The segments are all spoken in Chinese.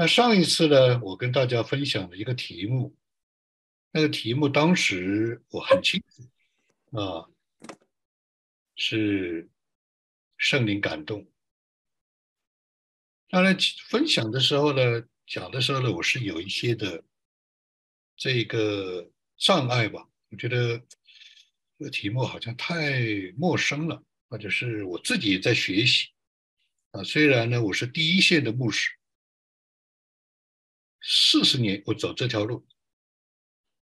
那上一次呢，我跟大家分享了一个题目，那个题目当时我很清楚啊，是圣灵感动。当然，分享的时候呢，讲的时候呢，我是有一些的这个障碍吧。我觉得这个题目好像太陌生了，或者是我自己也在学习啊。虽然呢，我是第一线的牧师。四十年，我走这条路，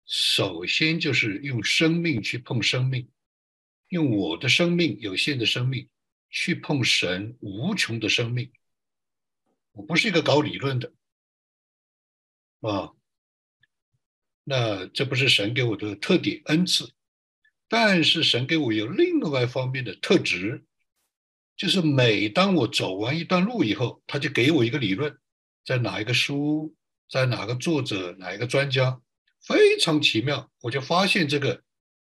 首先就是用生命去碰生命，用我的生命有限的生命去碰神无穷的生命。我不是一个搞理论的啊，那这不是神给我的特点恩赐，但是神给我有另外一方面的特质，就是每当我走完一段路以后，他就给我一个理论，在哪一个书。在哪个作者、哪一个专家，非常奇妙，我就发现这个。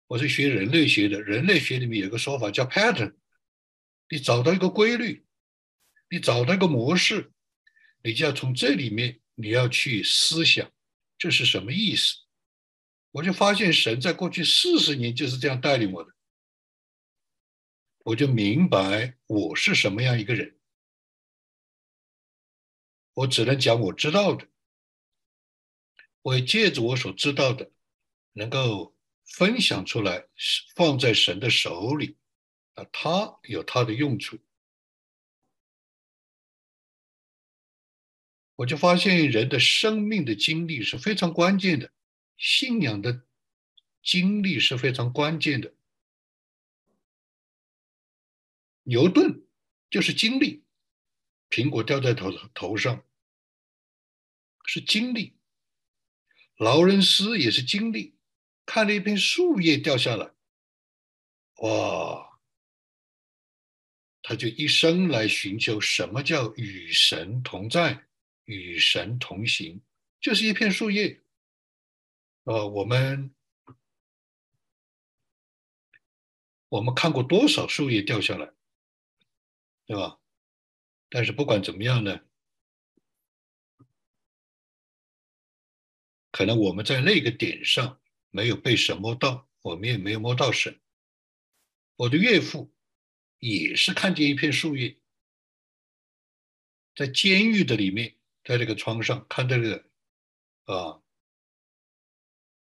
我是学人类学的，人类学里面有个说法叫 pattern。你找到一个规律，你找到一个模式，你就要从这里面你要去思想，这是什么意思？我就发现神在过去四十年就是这样带领我的，我就明白我是什么样一个人。我只能讲我知道的。我借着我所知道的，能够分享出来，放在神的手里，啊，他有他的用处。我就发现人的生命的经历是非常关键的，信仰的经历是非常关键的。牛顿就是经历，苹果掉在头头上是经历。劳伦斯也是经历，看了一片树叶掉下来，哇！他就一生来寻求什么叫与神同在、与神同行，就是一片树叶。呃，我们我们看过多少树叶掉下来，对吧？但是不管怎么样呢？可能我们在那个点上没有被神摸到，我们也没有摸到神。我的岳父也是看见一片树叶，在监狱的里面，在这个窗上看这个啊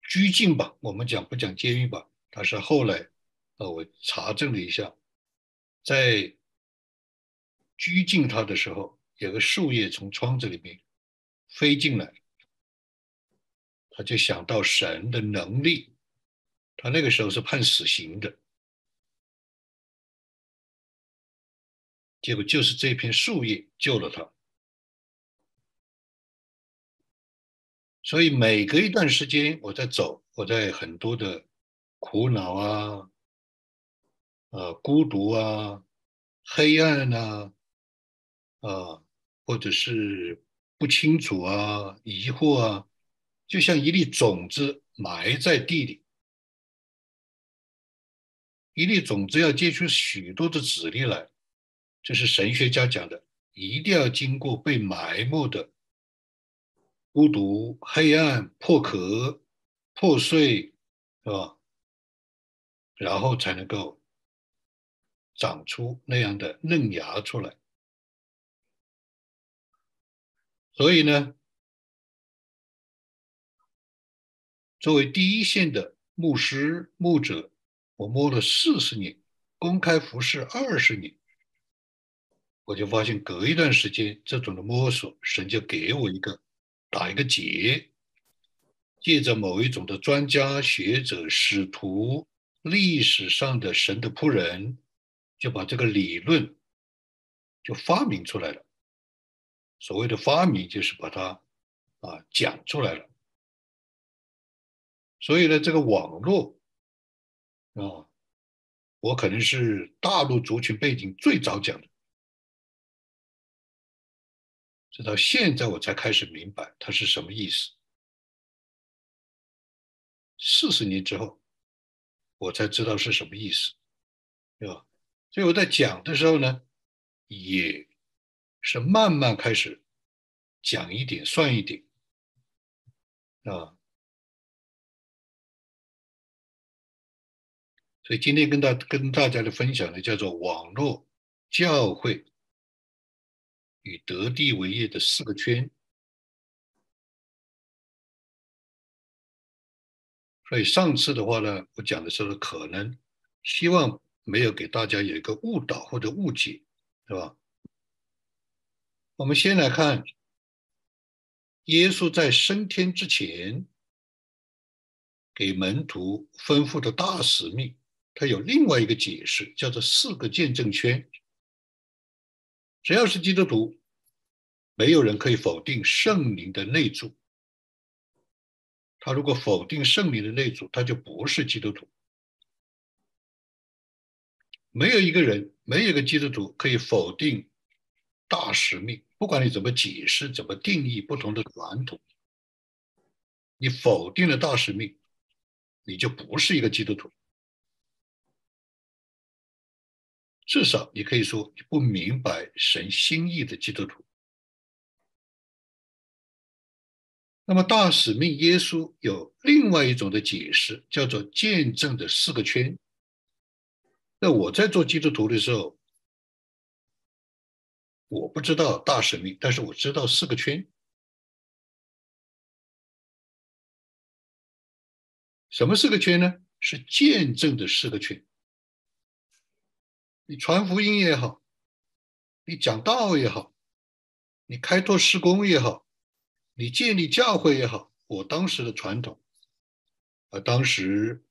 拘禁吧，我们讲不讲监狱吧？他是后来啊，我查证了一下，在拘禁他的时候，有个树叶从窗子里面飞进来。他就想到神的能力，他那个时候是判死刑的，结果就是这片树叶救了他。所以每隔一段时间，我在走，我在很多的苦恼啊、呃孤独啊、黑暗啊、啊或者是不清楚啊、疑惑啊。就像一粒种子埋在地里，一粒种子要结出许多的籽粒来，这是神学家讲的，一定要经过被埋没的孤独、黑暗、破壳、破碎，是吧？然后才能够长出那样的嫩芽出来。所以呢？作为第一线的牧师、牧者，我摸了四十年，公开服侍二十年，我就发现隔一段时间，这种的摸索，神就给我一个打一个结，借着某一种的专家学者、使徒、历史上的神的仆人，就把这个理论就发明出来了。所谓的发明，就是把它啊讲出来了。所以呢，这个网络啊，我可能是大陆族群背景最早讲的，直到现在我才开始明白它是什么意思。四十年之后，我才知道是什么意思，对吧？所以我在讲的时候呢，也是慢慢开始讲一点算一点啊。所以今天跟大跟大家的分享呢，叫做网络教会与得地为业的四个圈。所以上次的话呢，我讲的时候可能希望没有给大家有一个误导或者误解，是吧？我们先来看耶稣在升天之前给门徒吩咐的大使命。它有另外一个解释，叫做四个见证圈。只要是基督徒，没有人可以否定圣灵的内住。他如果否定圣灵的内住，他就不是基督徒。没有一个人，没有一个基督徒可以否定大使命。不管你怎么解释、怎么定义不同的传统，你否定了大使命，你就不是一个基督徒。至少你可以说你不明白神心意的基督徒。那么大使命耶稣有另外一种的解释，叫做见证的四个圈。那我在做基督徒的时候，我不知道大使命，但是我知道四个圈。什么四个圈呢？是见证的四个圈。你传福音也好，你讲道也好，你开拓施工也好，你建立教会也好，我当时的传统，啊，当时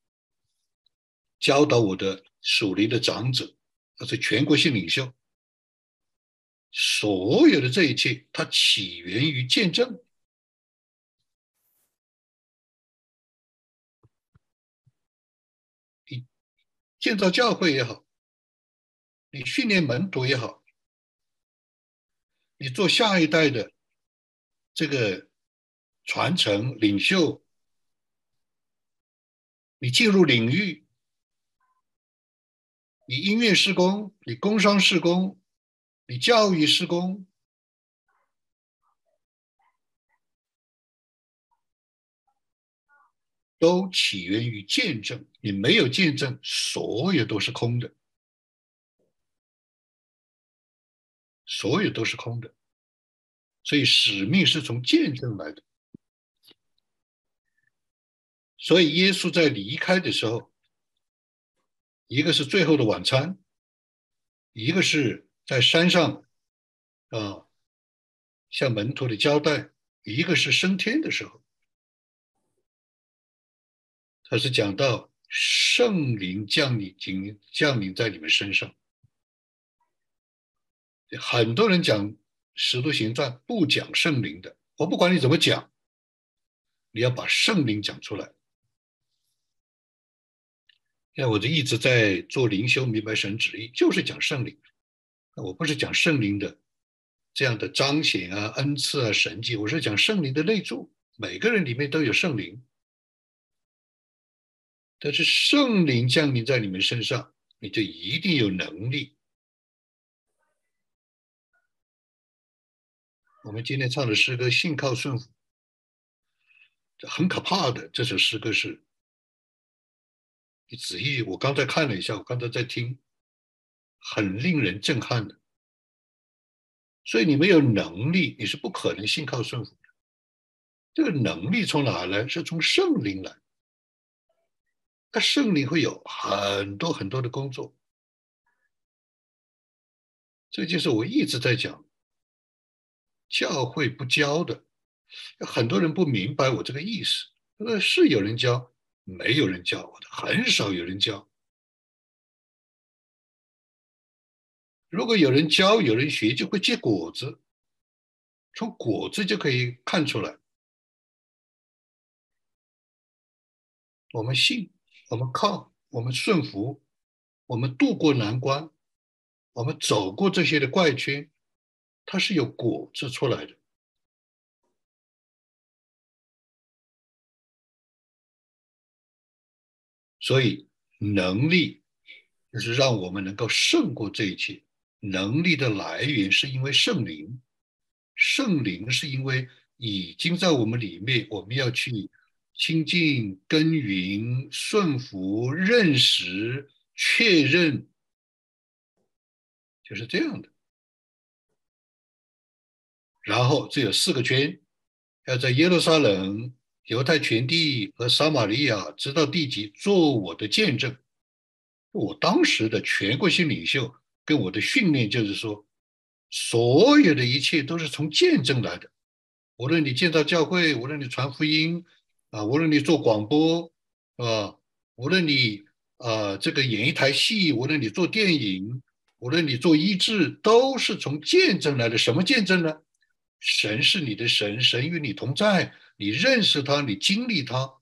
教导我的属灵的长者，他是全国性领袖，所有的这一切，它起源于见证。你建造教会也好。你训练门徒也好，你做下一代的这个传承领袖，你进入领域，你音乐施工，你工商施工，你教育施工，都起源于见证。你没有见证，所有都是空的。所有都是空的，所以使命是从见证来的。所以耶稣在离开的时候，一个是最后的晚餐，一个是在山上啊向门徒的交代，一个是升天的时候，他是讲到圣灵降临，降降临在你们身上。很多人讲《使徒行传》不讲圣灵的，我不管你怎么讲，你要把圣灵讲出来。那我就一直在做灵修，明白神旨意，就是讲圣灵。我不是讲圣灵的这样的彰显啊、恩赐啊、神迹，我是讲圣灵的内住。每个人里面都有圣灵，但是圣灵降临在你们身上，你就一定有能力。我们今天唱的诗歌《信靠顺服》，很可怕的。这首诗歌是，你仔细，我刚才看了一下，我刚才在听，很令人震撼的。所以你没有能力，你是不可能信靠顺服的。这个能力从哪来？是从圣灵来。那圣灵会有很多很多的工作。这就是我一直在讲。教会不教的，很多人不明白我这个意思。那是有人教，没有人教我的，很少有人教。如果有人教，有人学，就会结果子。从果子就可以看出来，我们信，我们靠，我们顺服，我们渡过难关，我们走过这些的怪圈。它是有果子出来的，所以能力就是让我们能够胜过这一切。能力的来源是因为圣灵，圣灵是因为已经在我们里面，我们要去亲近、耕耘、顺服、认识、确认，就是这样的。然后这有四个圈，要在耶路撒冷、犹太全地和撒玛利亚直到地极做我的见证。我当时的全国性领袖跟我的训练就是说。所有的一切都是从见证来的，无论你建造教会，无论你传福音，啊，无论你做广播，啊，无论你啊这个演一台戏，无论你做电影，无论你做医治，都是从见证来的。什么见证呢？神是你的神，神与你同在，你认识他，你经历他，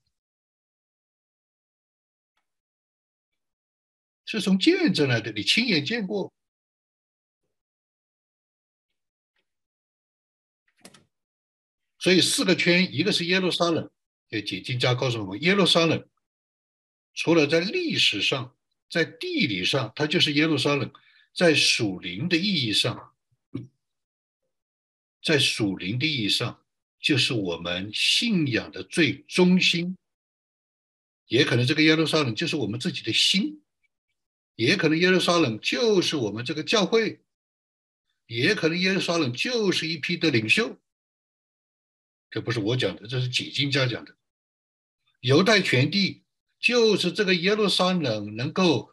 是从见证来的，你亲眼见过。所以四个圈，一个是耶路撒冷，就解经家告诉我们，耶路撒冷除了在历史上，在地理上，它就是耶路撒冷；在属灵的意义上，在属灵的意义上，就是我们信仰的最中心。也可能这个耶路撒冷就是我们自己的心，也可能耶路撒冷就是我们这个教会，也可能耶路撒冷就是一批的领袖。这不是我讲的，这是解经家讲的。犹太全地就是这个耶路撒冷能够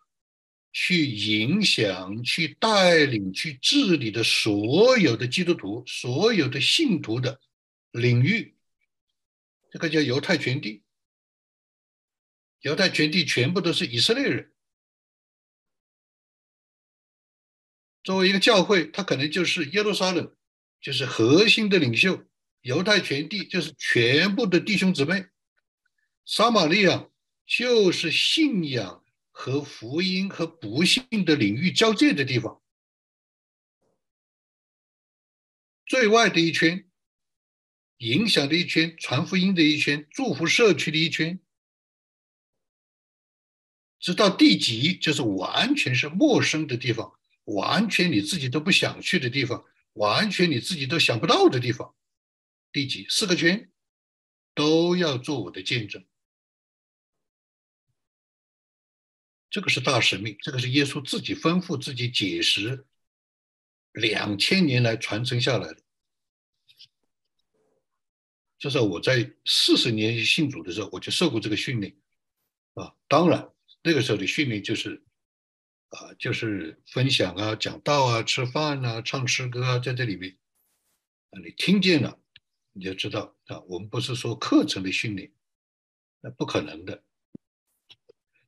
去影响、去带领、去治理的所有的基督徒、所有的信徒的领域，这个叫犹太全地。犹太全地全部都是以色列人。作为一个教会，他可能就是耶路撒冷，就是核心的领袖。犹太全地就是全部的弟兄姊妹，撒玛利亚就是信仰和福音和不幸的领域交界的地方，最外的一圈，影响的一圈，传福音的一圈，祝福社区的一圈，直到地极就是完全是陌生的地方，完全你自己都不想去的地方，完全你自己都想不到的地方。第几四个圈都要做我的见证，这个是大使命，这个是耶稣自己吩咐、自己解释，两千年来传承下来的。就是我在四十年信主的时候，我就受过这个训练啊。当然，那个时候的训练就是啊，就是分享啊、讲道啊、吃饭啊、唱诗歌啊，在这里面啊，你听见了。你就知道啊，我们不是说课程的训练，那不可能的。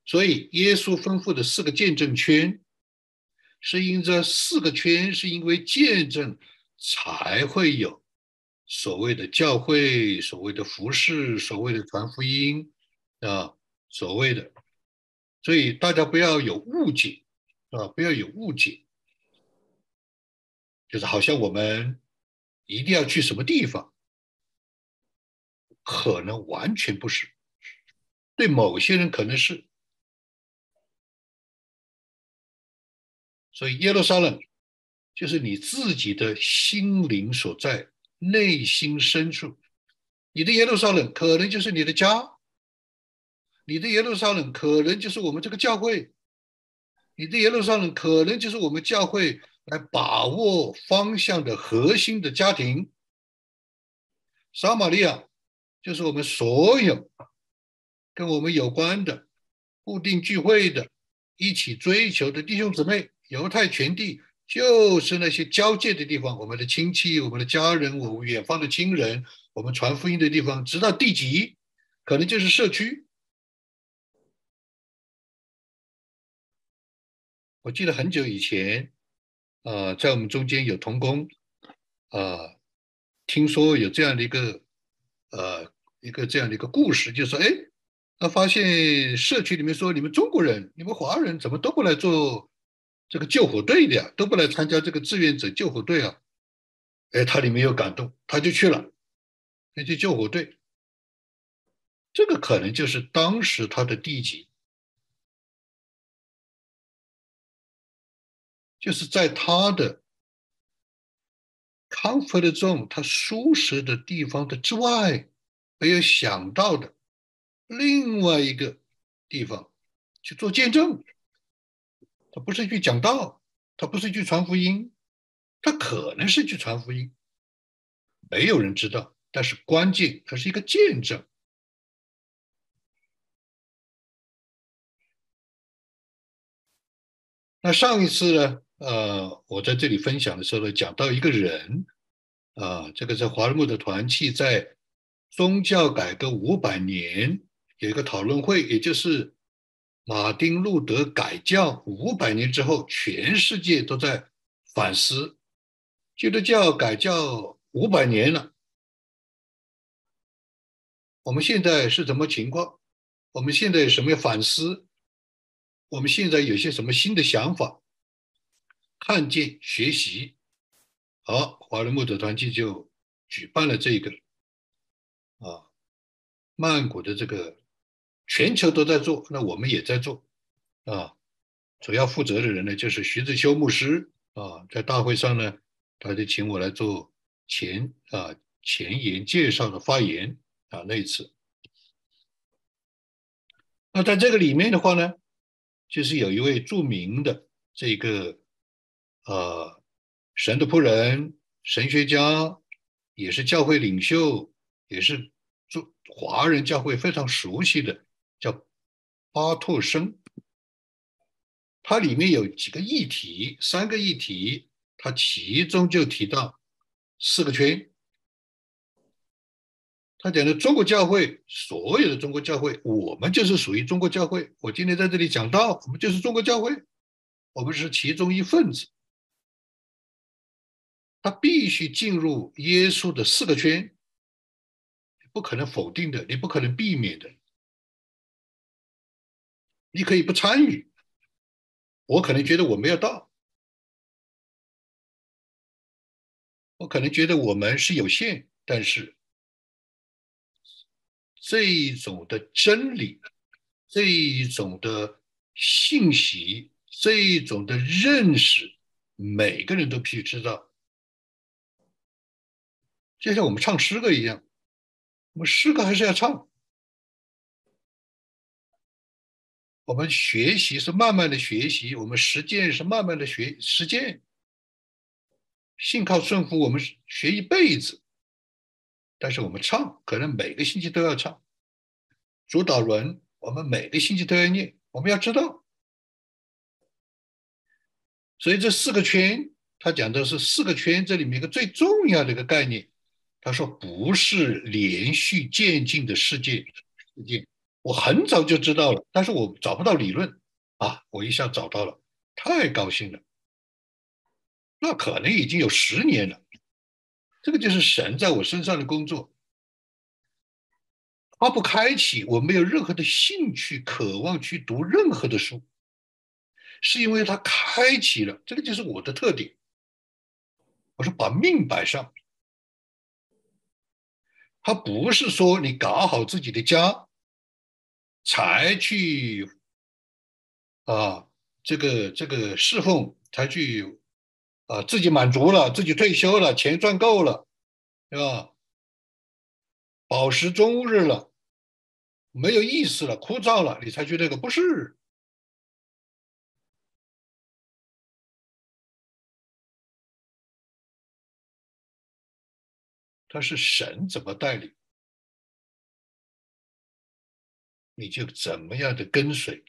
所以耶稣吩咐的四个见证圈，是因这四个圈是因为见证才会有所谓的教会、所谓的服饰、所谓的传福音啊，所谓的。所以大家不要有误解啊，不要有误解，就是好像我们一定要去什么地方。可能完全不是，对某些人可能是，所以耶路撒冷就是你自己的心灵所在，内心深处，你的耶路撒冷可能就是你的家，你的耶路撒冷可能就是我们这个教会，你的耶路撒冷可能就是我们教会来把握方向的核心的家庭，撒玛利亚。就是我们所有跟我们有关的固定聚会的、一起追求的弟兄姊妹，犹太全地就是那些交界的地方，我们的亲戚、我们的家人、我们远方的亲人，我们传福音的地方，直到地级，可能就是社区。我记得很久以前，呃，在我们中间有童工，呃，听说有这样的一个，呃。一个这样的一个故事，就是说，哎，他发现社区里面说，你们中国人、你们华人怎么都不来做这个救火队的呀？都不来参加这个志愿者救火队啊？哎，他里面有感动，他就去了，那去救火队。这个可能就是当时他的地级，就是在他的 comfort zone，他舒适的地方的之外，没有想到的另外一个地方去做见证。他不是去讲道，他不是去传福音，他可能是去传福音，没有人知道。但是关键，它是一个见证。那上一次呢？呃，我在这里分享的时候呢，讲到一个人，啊，这个在华人木的团契在宗教改革五百年有一个讨论会，也就是马丁路德改教五百年之后，全世界都在反思基督教改教五百年了。我们现在是什么情况？我们现在有什么反思？我们现在有些什么新的想法？看见、学习，好，华人木德团契就举办了这个啊，曼谷的这个全球都在做，那我们也在做啊。主要负责的人呢，就是徐志修牧师啊，在大会上呢，他就请我来做前啊前言介绍的发言。啊，那一次，那在这个里面的话呢，就是有一位著名的这个呃神的仆人、神学家，也是教会领袖，也是中华人教会非常熟悉的，叫巴托生。它里面有几个议题，三个议题，它其中就提到四个圈。他讲的中国教会，所有的中国教会，我们就是属于中国教会。我今天在这里讲到，我们就是中国教会，我们是其中一份子。他必须进入耶稣的四个圈，不可能否定的，你不可能避免的。你可以不参与，我可能觉得我没有到，我可能觉得我们是有限，但是。这一种的真理，这一种的信息，这一种的认识，每个人都必须知道。就像我们唱诗歌一样，我们诗歌还是要唱。我们学习是慢慢的学习，我们实践是慢慢的学实践。信靠顺服，我们学一辈子。但是我们唱，可能每个星期都要唱主导文，我们每个星期都要念。我们要知道，所以这四个圈，他讲的是四个圈，这里面一个最重要的一个概念。他说不是连续渐进的世界世界。我很早就知道了，但是我找不到理论啊，我一下找到了，太高兴了。那可能已经有十年了。这个就是神在我身上的工作，他不开启，我没有任何的兴趣、渴望去读任何的书，是因为他开启了，这个就是我的特点。我说把命摆上，他不是说你搞好自己的家才去啊，这个这个侍奉才去。啊，自己满足了，自己退休了，钱赚够了，对吧？饱食终日了，没有意思了，枯燥了，你才去那个？不是，他是神怎么带领，你就怎么样的跟随。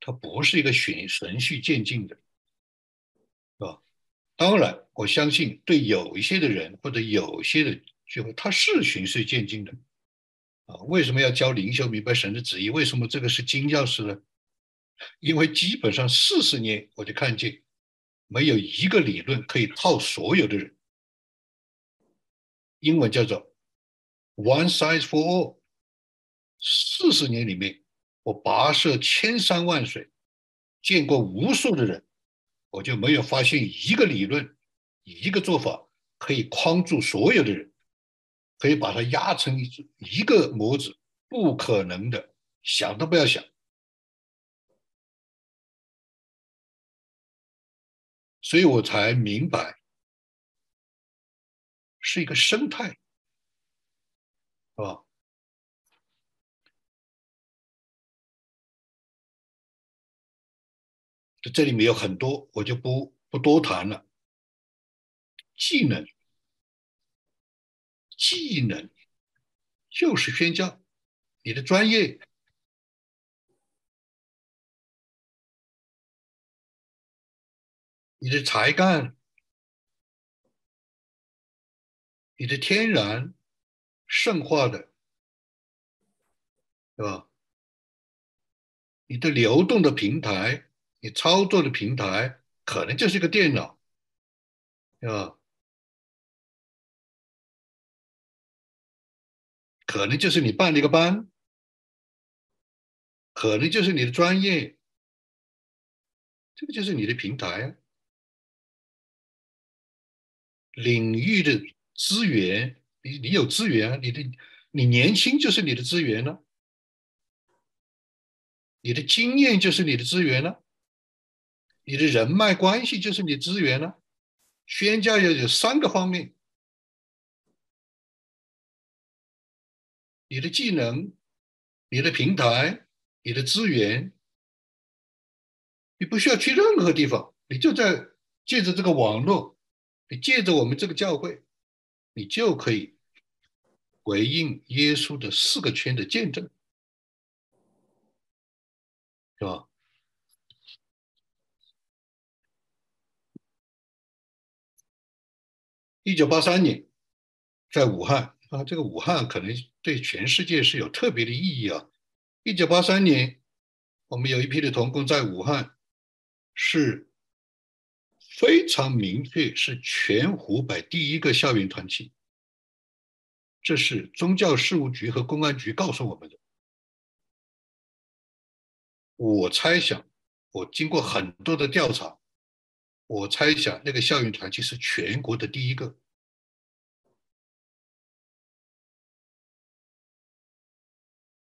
它不是一个循循序渐进的，是吧？当然，我相信对有一些的人或者有些的聚会，它是循序渐进的，啊，为什么要教灵修明白神的旨意？为什么这个是金钥匙呢？因为基本上四十年我就看见，没有一个理论可以套所有的人。英文叫做 “one size for all”，四十年里面。我跋涉千山万水，见过无数的人，我就没有发现一个理论、一个做法可以框住所有的人，可以把它压成一一个模子，不可能的，想都不要想。所以我才明白，是一个生态，是吧？这里面有很多，我就不不多谈了。技能，技能就是宣教，你的专业，你的才干，你的天然圣化的，对吧？你的流动的平台。你操作的平台可能就是一个电脑，对吧？可能就是你办了一个班，可能就是你的专业，这个就是你的平台。领域的资源，你你有资源，你的你年轻就是你的资源呢，你的经验就是你的资源呢。你的人脉关系就是你资源了。宣教要有三个方面：你的技能、你的平台、你的资源。你不需要去任何地方，你就在借着这个网络，你借着我们这个教会，你就可以回应耶稣的四个圈的见证，是吧？一九八三年，在武汉啊，这个武汉可能对全世界是有特别的意义啊。一九八三年，我们有一批的童工在武汉，是非常明确，是全湖北第一个校园团体。这是宗教事务局和公安局告诉我们的。我猜想，我经过很多的调查。我猜想，那个校园团契是全国的第一个。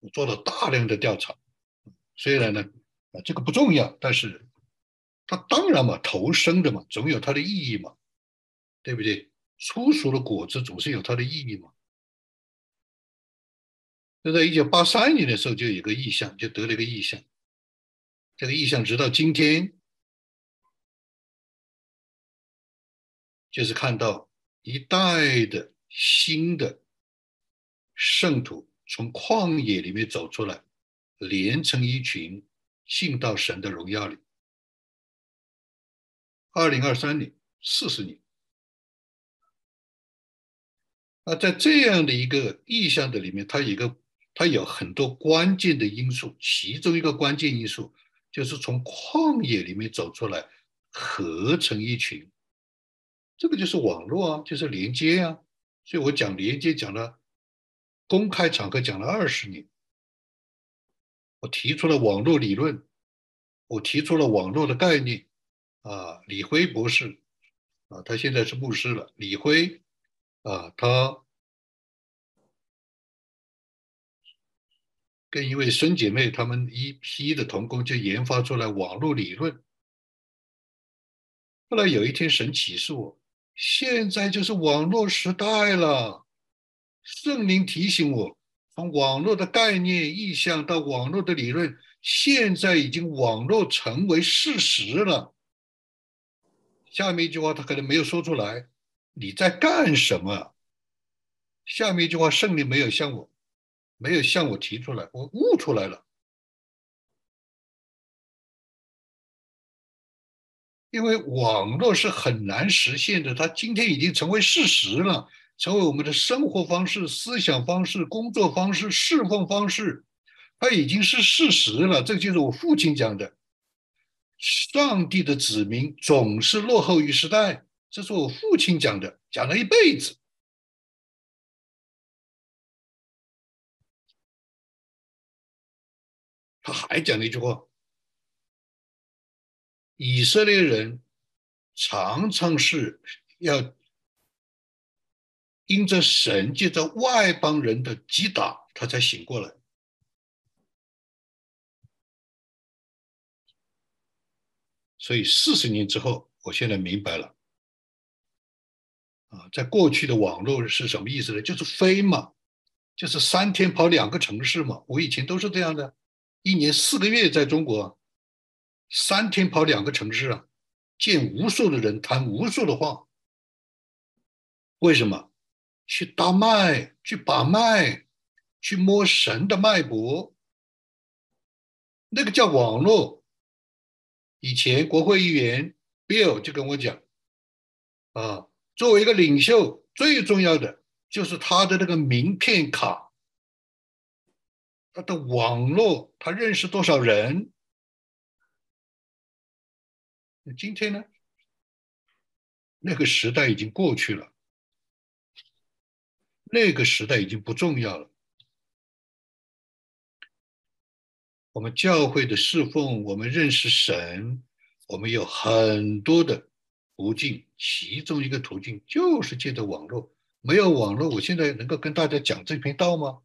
我做了大量的调查，虽然呢，啊，这个不重要，但是它当然嘛，投生的嘛，总有它的意义嘛，对不对？粗熟的果子总是有它的意义嘛。就在一九八三年的时候，就有个意向，就得了一个意向。这个意向直到今天。就是看到一代的新的圣徒从旷野里面走出来，连成一群，信到神的荣耀里。二零二三年，四十年。那在这样的一个意向的里面，它一个它有很多关键的因素，其中一个关键因素就是从旷野里面走出来，合成一群。这个就是网络啊，就是连接啊，所以我讲连接讲了，公开场合讲了二十年，我提出了网络理论，我提出了网络的概念，啊，李辉博士，啊，他现在是牧师了，李辉，啊，他跟一位孙姐妹他们一批的同工就研发出来网络理论，后来有一天神启示我。现在就是网络时代了，圣灵提醒我，从网络的概念意象到网络的理论，现在已经网络成为事实了。下面一句话他可能没有说出来，你在干什么？下面一句话圣灵没有向我，没有向我提出来，我悟出来了。因为网络是很难实现的，它今天已经成为事实了，成为我们的生活方式、思想方式、工作方式、侍奉方式，它已经是事实了。这就是我父亲讲的：“上帝的子民总是落后于时代。”这是我父亲讲的，讲了一辈子。他还讲了一句话。以色列人常常是要因着神借着外邦人的击打，他才醒过来。所以四十年之后，我现在明白了。啊，在过去的网络是什么意思呢？就是飞嘛，就是三天跑两个城市嘛。我以前都是这样的，一年四个月在中国，三天跑两个城市啊，见无数的人，谈无数的话。为什么？去搭脉，去把脉，去摸神的脉搏。那个叫网络。以前国会议员 Bill 就跟我讲，啊。作为一个领袖，最重要的就是他的那个名片卡，他的网络，他认识多少人？那今天呢？那个时代已经过去了，那个时代已经不重要了。我们教会的侍奉，我们认识神，我们有很多的。途径，其中一个途径就是借着网络。没有网络，我现在能够跟大家讲这篇道吗？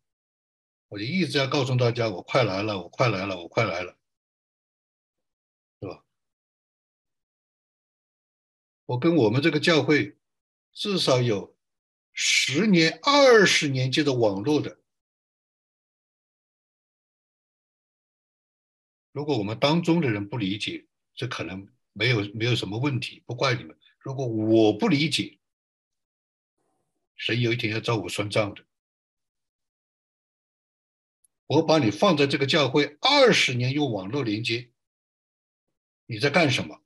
我就一直要告诉大家，我快来了，我快来了，我快来了，是吧？我跟我们这个教会至少有十年、二十年借着网络的。如果我们当中的人不理解，这可能。没有没有什么问题，不怪你们。如果我不理解，神有一天要找我算账的。我把你放在这个教会二十年，用网络连接，你在干什么？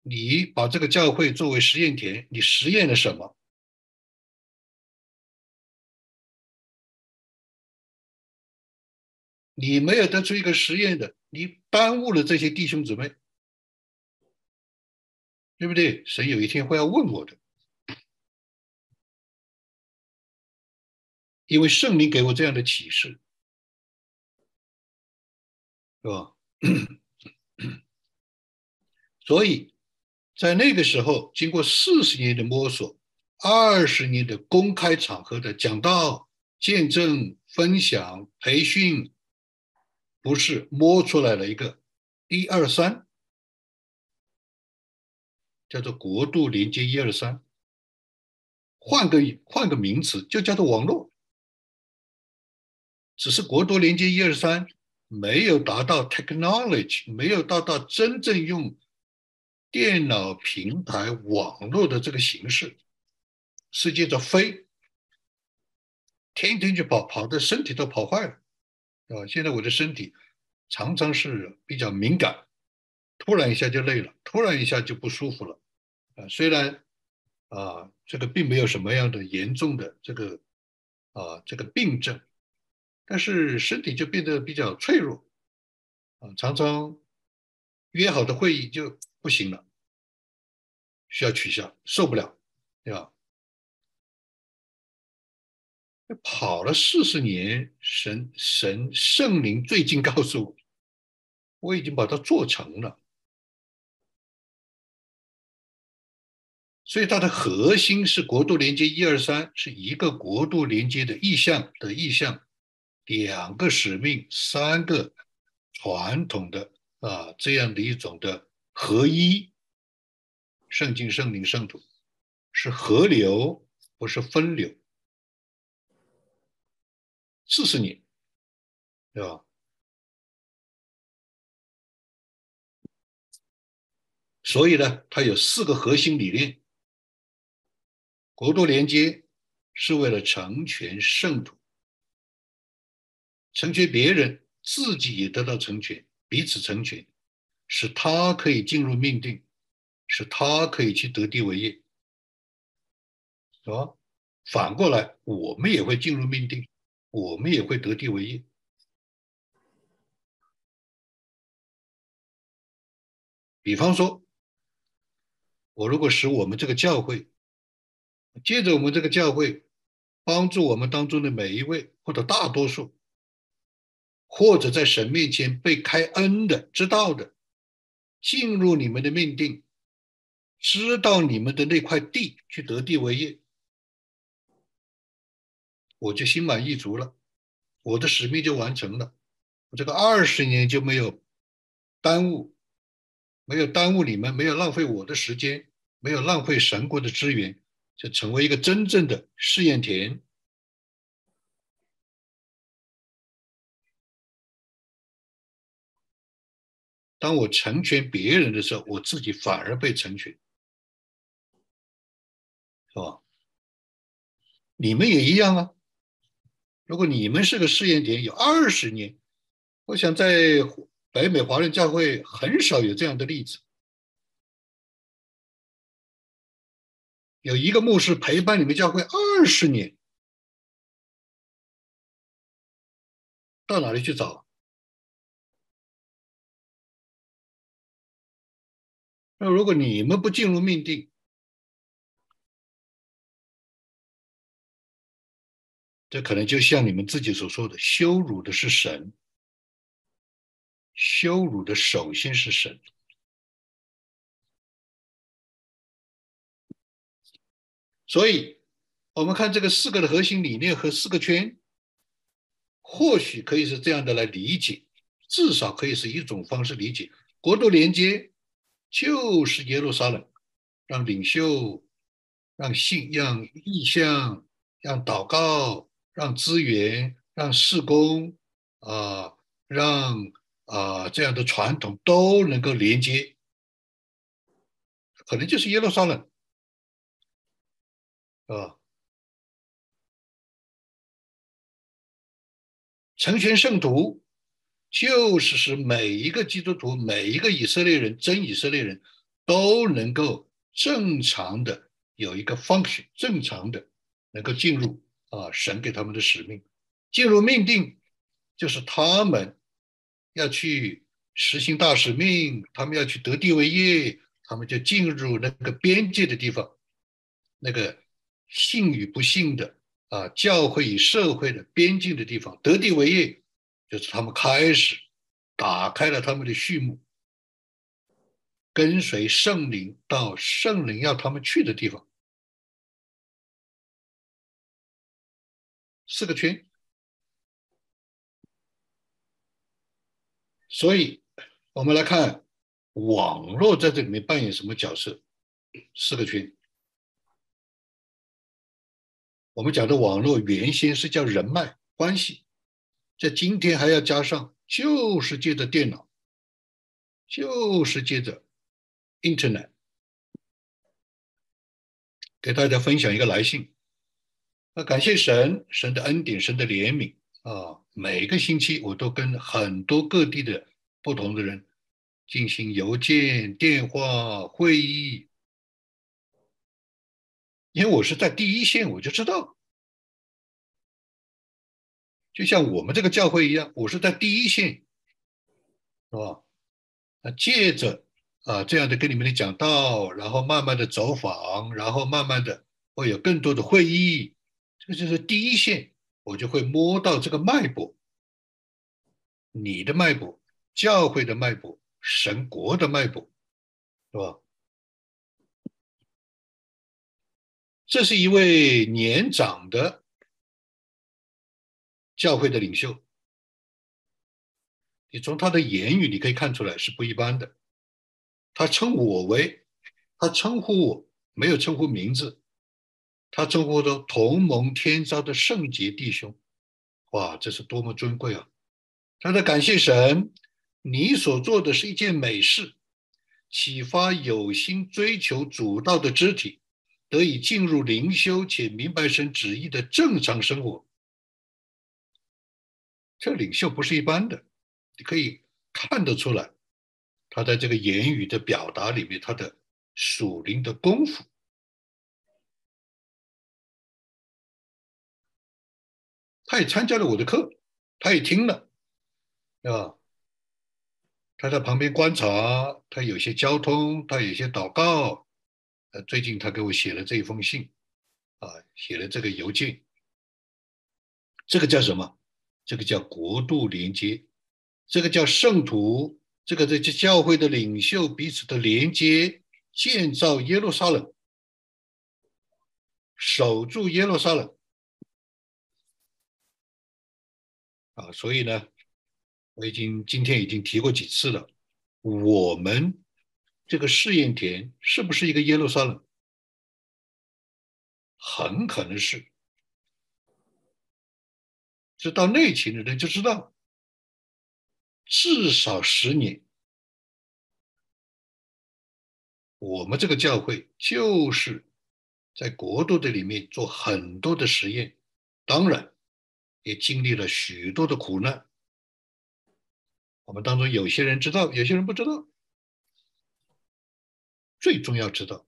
你把这个教会作为实验田，你实验了什么？你没有得出一个实验的，你耽误了这些弟兄姊妹，对不对？神有一天会要问我的，因为圣灵给我这样的启示，是吧？所以在那个时候，经过四十年的摸索，二十年的公开场合的讲道、见证、分享、培训。不是摸出来了一个一二三，叫做国度连接一二三，换个换个名词就叫做网络。只是国度连接一二三没有达到 technology，没有达到真正用电脑平台网络的这个形式，是接着飞，天天就跑，跑的身体都跑坏了。啊，现在我的身体常常是比较敏感，突然一下就累了，突然一下就不舒服了。啊，虽然啊，这个并没有什么样的严重的这个啊这个病症，但是身体就变得比较脆弱。啊，常常约好的会议就不行了，需要取消，受不了，对吧？跑了四十年，神神圣灵最近告诉我，我已经把它做成了。所以它的核心是国度连接一二三，是一个国度连接的意向的意向，两个使命，三个传统的啊这样的一种的合一。圣经、圣灵、圣土是河流，不是分流。四十年，对吧？所以呢，它有四个核心理念：国度连接是为了成全圣徒，成全别人，自己也得到成全，彼此成全，使他可以进入命定，使他可以去得地为业，是吧？反过来，我们也会进入命定。我们也会得地为业。比方说，我如果使我们这个教会，借着我们这个教会，帮助我们当中的每一位或者大多数，或者在神面前被开恩的、知道的，进入你们的命定，知道你们的那块地去得地为业。我就心满意足了，我的使命就完成了。我这个二十年就没有耽误，没有耽误你们，没有浪费我的时间，没有浪费神国的资源，就成为一个真正的试验田。当我成全别人的时候，我自己反而被成全，是吧？你们也一样啊。如果你们是个试验点，有二十年，我想在北美华人教会很少有这样的例子。有一个牧师陪伴你们教会二十年，到哪里去找？那如果你们不进入命定，这可能就像你们自己所说的，羞辱的是神，羞辱的首先是神。所以，我们看这个四个的核心理念和四个圈，或许可以是这样的来理解，至少可以是一种方式理解国度连接。就是耶路撒冷，让领袖、让信、让意向、让祷告、让资源、让事工啊，让啊这样的传统都能够连接，可能就是耶路撒冷，啊，成全圣徒。就是使每一个基督徒、每一个以色列人、真以色列人都能够正常的有一个 function，正常的能够进入啊神给他们的使命，进入命定，就是他们要去实行大使命，他们要去得地为业，他们就进入那个边界的地方，那个信与不信的啊教会与社会的边境的地方，得地为业。就是他们开始打开了他们的序幕，跟随圣灵到圣灵要他们去的地方。四个圈，所以我们来看网络在这里面扮演什么角色？四个圈，我们讲的网络原先是叫人脉关系。在今天还要加上，就是借着电脑，就是借着 Internet，给大家分享一个来信。那感谢神，神的恩典，神的怜悯啊！每个星期我都跟很多各地的不同的人进行邮件、电话会议，因为我是在第一线，我就知道。就像我们这个教会一样，我是在第一线，是吧？那借着啊这样的跟你们的讲道，然后慢慢的走访，然后慢慢的会有更多的会议，这个就是第一线，我就会摸到这个脉搏，你的脉搏，教会的脉搏，神国的脉搏，是吧？这是一位年长的。教会的领袖，你从他的言语你可以看出来是不一般的。他称我为，他称呼我没有称呼名字，他称呼的同盟天朝的圣洁弟兄，哇，这是多么尊贵啊！他在感谢神，你所做的是一件美事，启发有心追求主道的肢体得以进入灵修且明白神旨意的正常生活。这领袖不是一般的，你可以看得出来，他在这个言语的表达里面，他的属灵的功夫。他也参加了我的课，他也听了，啊，他在旁边观察，他有些交通，他有些祷告。呃，最近他给我写了这一封信，啊，写了这个邮件，这个叫什么？这个叫国度连接，这个叫圣徒，这个这叫教会的领袖彼此的连接，建造耶路撒冷，守住耶路撒冷。啊，所以呢，我已经今天已经提过几次了，我们这个试验田是不是一个耶路撒冷？很可能是。知道内情的人就知道，至少十年，我们这个教会就是在国度的里面做很多的实验，当然也经历了许多的苦难。我们当中有些人知道，有些人不知道。最重要知道，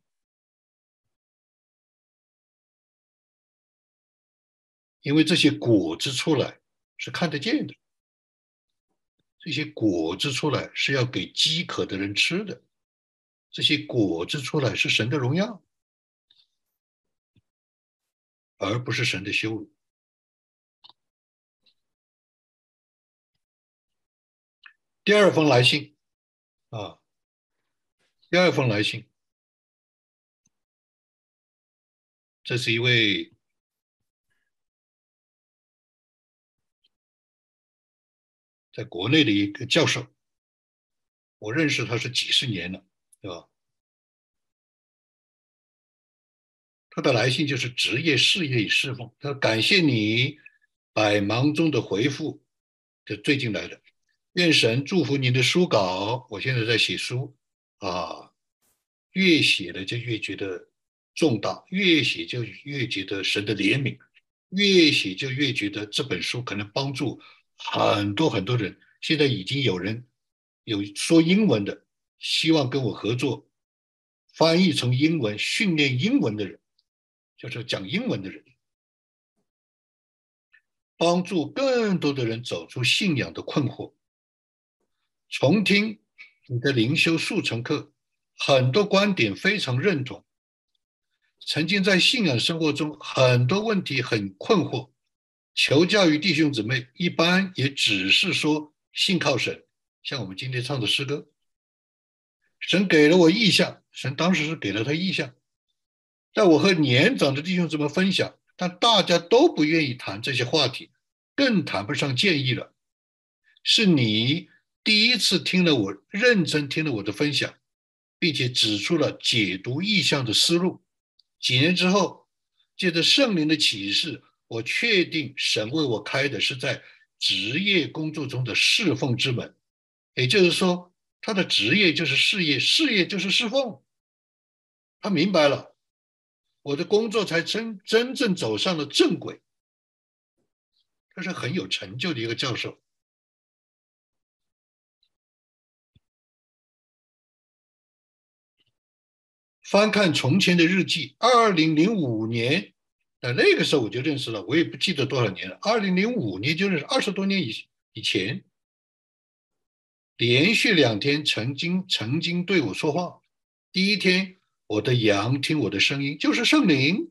因为这些果子出来是看得见的，这些果子出来是要给饥渴的人吃的，这些果子出来是神的荣耀，而不是神的羞辱。第二封来信，啊，第二封来信，这是一位在国内的一个教授，我认识他是几十年了，对吧？他的来信就是职业、事业与侍奉。他说：“感谢你百忙中的回复，这最近来的。”愿神祝福您的书稿。我现在在写书，啊，越写了就越觉得重大，越写就越觉得神的怜悯，越写就越觉得这本书可能帮助很多很多人。现在已经有人有说英文的，希望跟我合作，翻译成英文，训练英文的人，就是讲英文的人，帮助更多的人走出信仰的困惑。重听你的灵修速成课，很多观点非常认同。曾经在信仰生活中很多问题很困惑，求教于弟兄姊妹，一般也只是说信靠神。像我们今天唱的诗歌，神给了我意向，神当时是给了他意向，在我和年长的弟兄姊妹分享，但大家都不愿意谈这些话题，更谈不上建议了。是你。第一次听了我认真听了我的分享，并且指出了解读意象的思路。几年之后，借着圣灵的启示，我确定神为我开的是在职业工作中的侍奉之门。也就是说，他的职业就是事业，事业就是侍奉。他明白了，我的工作才真真正走上了正轨。他是很有成就的一个教授。翻看从前的日记，二零零五年，那那个时候我就认识了，我也不记得多少年了。二零零五年就认识，二十多年以以前，连续两天曾经曾经对我说话。第一天，我的羊听我的声音，就是圣灵；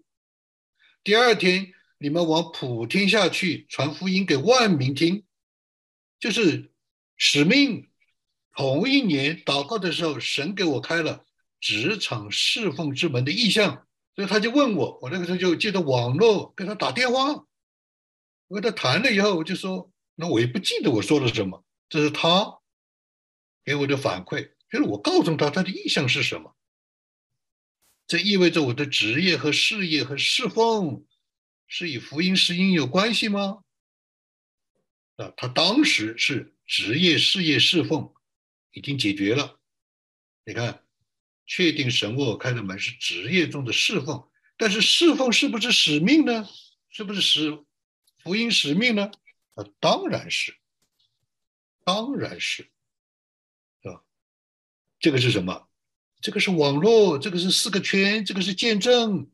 第二天，你们往普天下去传福音给万民听，就是使命。同一年祷告的时候，神给我开了。职场侍奉之门的意向，所以他就问我，我那个时候就借着网络跟他打电话，我跟他谈了以后，我就说，那我也不记得我说了什么，这是他给我的反馈，就是我告诉他他的意向是什么，这意味着我的职业和事业和侍奉是与福音福音有关系吗？啊，他当时是职业事业侍奉已经解决了，你看。确定神为我开的门是职业中的侍奉，但是侍奉是不是使命呢？是不是使福音使命呢？啊，当然是，当然是，是吧？这个是什么？这个是网络，这个是四个圈，这个是见证，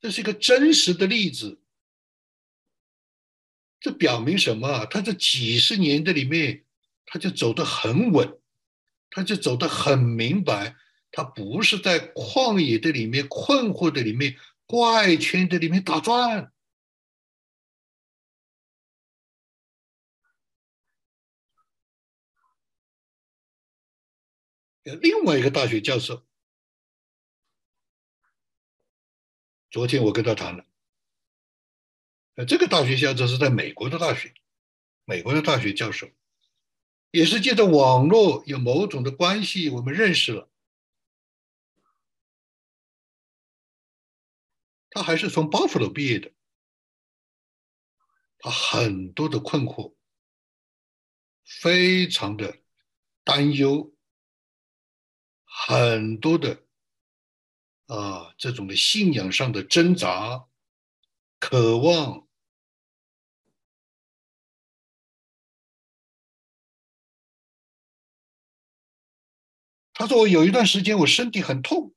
这是一个真实的例子。这表明什么？他这几十年的里面，他就走得很稳。他就走得很明白，他不是在旷野的里面、困惑的里面、怪圈的里面打转。另外一个大学教授，昨天我跟他谈了，呃，这个大学教授是在美国的大学，美国的大学教授，也是借着网络有某种的关系，我们认识了。他还是从 Buffalo 毕业的，他很多的困惑，非常的担忧，很多的啊这种的信仰上的挣扎、渴望。他说：“我有一段时间我身体很痛。”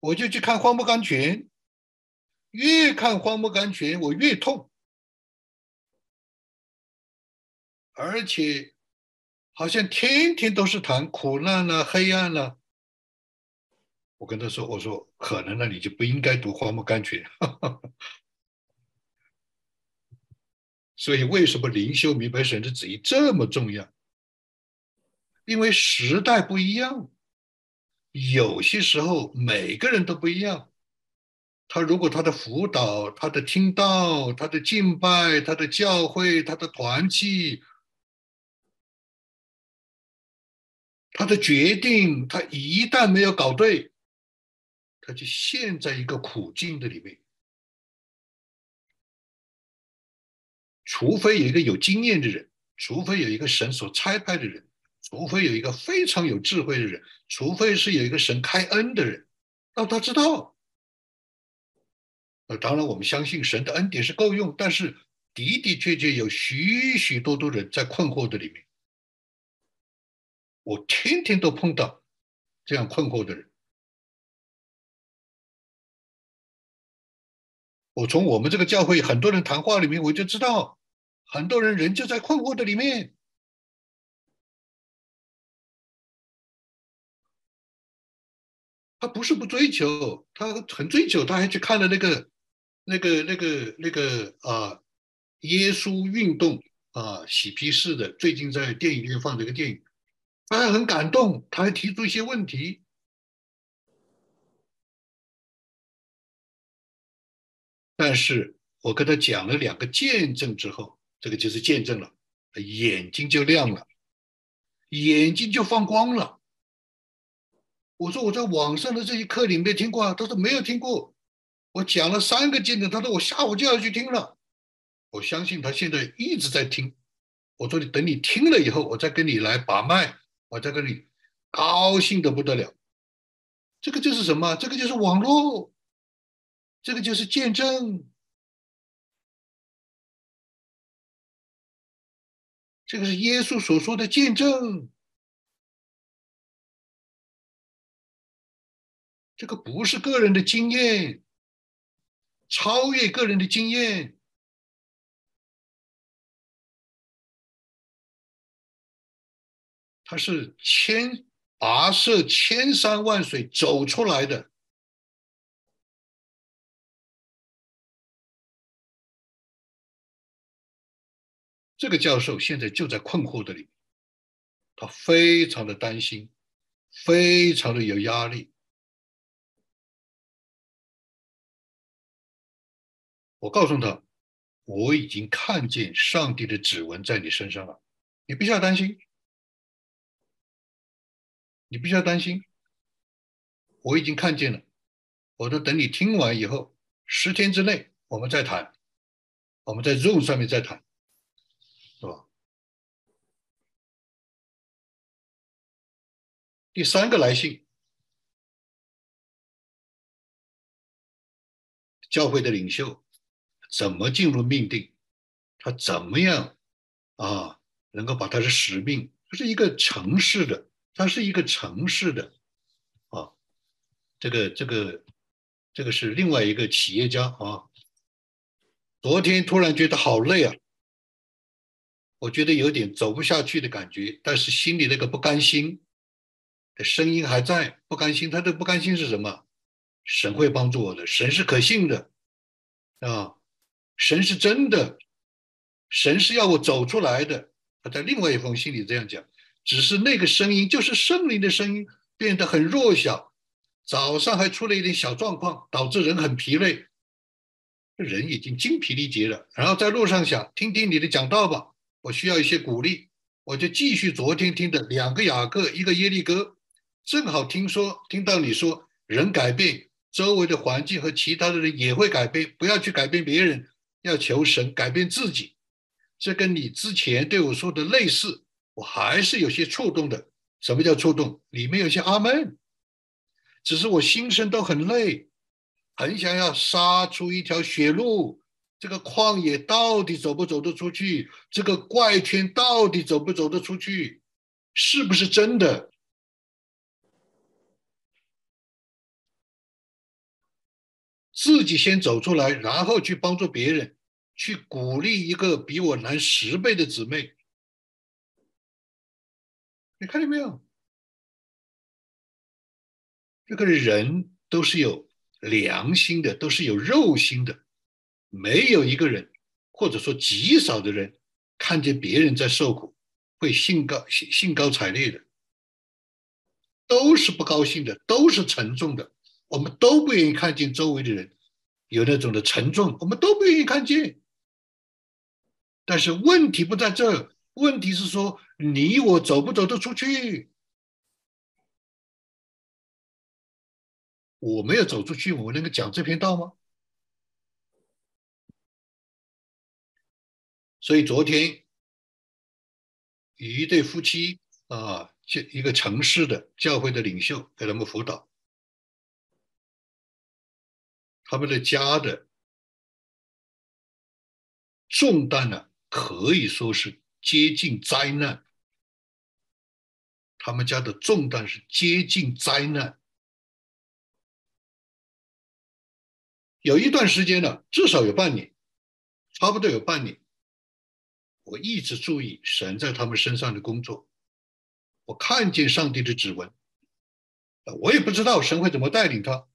我就去看荒木甘泉，越看荒木甘泉我越痛，而且好像天天都是谈苦难了、黑暗了。我跟他说：“我说可能那你就不应该读荒木甘泉。所以为什么灵修明白神的旨意这么重要？因为时代不一样。”有些时候每个人都不一样，他如果他的辅导、他的听到、他的敬拜、他的教会、他的团契、他的决定，他一旦没有搞对，他就陷在一个苦境的里面。除非有一个有经验的人，除非有一个神所差派的人。除非有一个非常有智慧的人，除非是有一个神开恩的人，让他知道。呃，当然我们相信神的恩典是够用，但是的的确确有许许多多人在困惑的里面。我天天都碰到这样困惑的人。我从我们这个教会很多人谈话里面，我就知道，很多人人就在困惑的里面。他不是不追求，他很追求，他还去看了那个、那个、那个、那个啊，耶稣运动啊，喜皮士的，最近在电影院放这个电影，他还很感动，他还提出一些问题。但是我跟他讲了两个见证之后，这个就是见证了，眼睛就亮了，眼睛就放光了。我说我在网上的这些课你没听过啊？他说没有听过。我讲了三个见证，他说我下午就要去听了。我相信他现在一直在听。我说你等你听了以后，我再跟你来把脉，我再跟你高兴的不得了。这个就是什么？这个就是网络，这个就是见证，这个是耶稣所说的见证。这个不是个人的经验，超越个人的经验，他是千跋涉千山万水走出来的。这个教授现在就在困惑的里，他非常的担心，非常的有压力。我告诉他，我已经看见上帝的指纹在你身上了，你不需要担心，你不需要担心，我已经看见了。我说等你听完以后，十天之内我们再谈，我们在 Zoom 上面再谈，是吧？第三个来信，教会的领袖。怎么进入命定？他怎么样啊？能够把他的使命，他是一个城市的，他是一个城市的啊。这个这个这个是另外一个企业家啊。昨天突然觉得好累啊，我觉得有点走不下去的感觉，但是心里那个不甘心的声音还在，不甘心。他的不甘心是什么？神会帮助我的，神是可信的啊。神是真的，神是要我走出来的。他在另外一封信里这样讲，只是那个声音就是圣灵的声音，变得很弱小。早上还出了一点小状况，导致人很疲累。人已经精疲力竭了。然后在路上想听听你的讲道吧，我需要一些鼓励，我就继续昨天听的两个雅各，一个耶利哥，正好听说听到你说人改变，周围的环境和其他的人也会改变，不要去改变别人，要求神改变自己。这跟你之前对我说的类似，我还是有些触动的。什么叫触动？里面有些阿门，只是我心声都很累，很想要杀出一条血路。这个旷野到底走不走得出去？这个怪圈到底走不走得出去？是不是真的？自己先走出来，然后去帮助别人，去鼓励一个比我难十倍的姊妹。你看见没有？这个人都是有良心的，都是有肉心的，没有一个人，或者说极少的人，看见别人在受苦，会兴高兴兴高采烈的，都是不高兴的，都是沉重的。我们都不愿意看见周围的人有那种的沉重，我们都不愿意看见。但是问题不在这。问题是说，你我走不走得出去？我没有走出去，我能够讲这篇道吗？所以昨天，一对夫妻啊，就一个城市的教会的领袖给他们辅导，他们的家的重担呢，可以说是。接近灾难，他们家的重担是接近灾难。有一段时间呢，至少有半年，差不多有半年，我一直注意神在他们身上的工作，我看见上帝的指纹。我也不知道神会怎么带领他，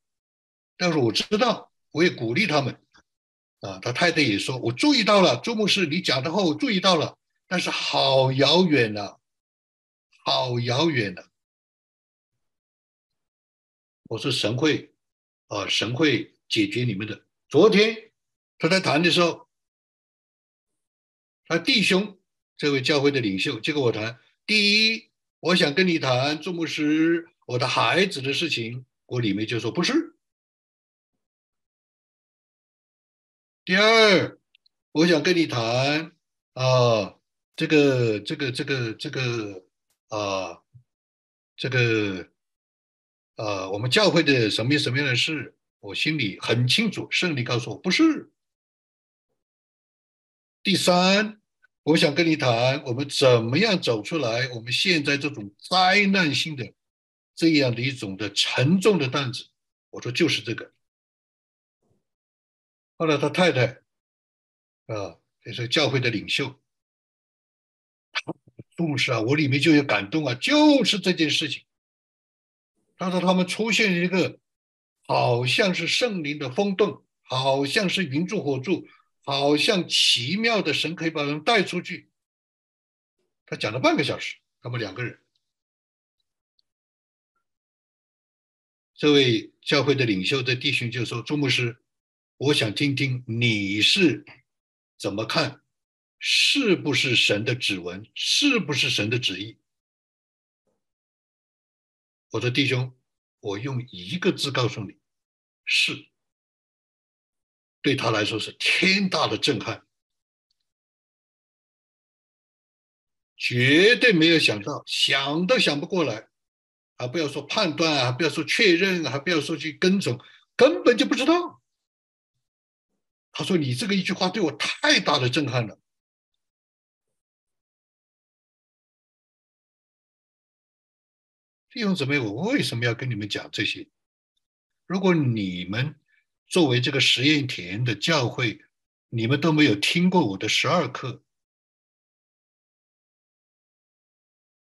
但是我知道，我也鼓励他们。啊，他太太也说，我注意到了，朱牧师，你讲的话我注意到了。但是好遥远呐，好遥远呐！我说神会，啊，神会解决你们的。昨天他在谈的时候，他弟兄这位教会的领袖就跟我谈：第一，我想跟你谈朱牧师我的孩子的事情。我里面就说不是。第二，我想跟你谈啊。这个这个这个这个啊，这个啊，我们教会的什么什么样的事，我心里很清楚。圣灵告诉我，不是。第三，我想跟你谈，我们怎么样走出来？我们现在这种灾难性的这样的一种的沉重的担子，我说就是这个。后来他太太啊，也是教会的领袖。重视啊，我里面就有感动啊，就是这件事情。他说他们出现一个，好像是圣灵的风动，好像是云柱火柱，好像奇妙的神可以把人带出去。他讲了半个小时，他们两个人。这位教会的领袖的弟兄就说：“朱牧师，我想听听你是怎么看。”是不是神的指纹？是不是神的旨意？我说弟兄，我用一个字告诉你：是。对他来说是天大的震撼，绝对没有想到，想都想不过来，还不要说判断啊，不要说确认，还不要说去跟踪，根本就不知道。他说：“你这个一句话对我太大的震撼了。”弟兄姊妹，我为什么要跟你们讲这些？如果你们作为这个实验田的教会，你们都没有听过我的十二课，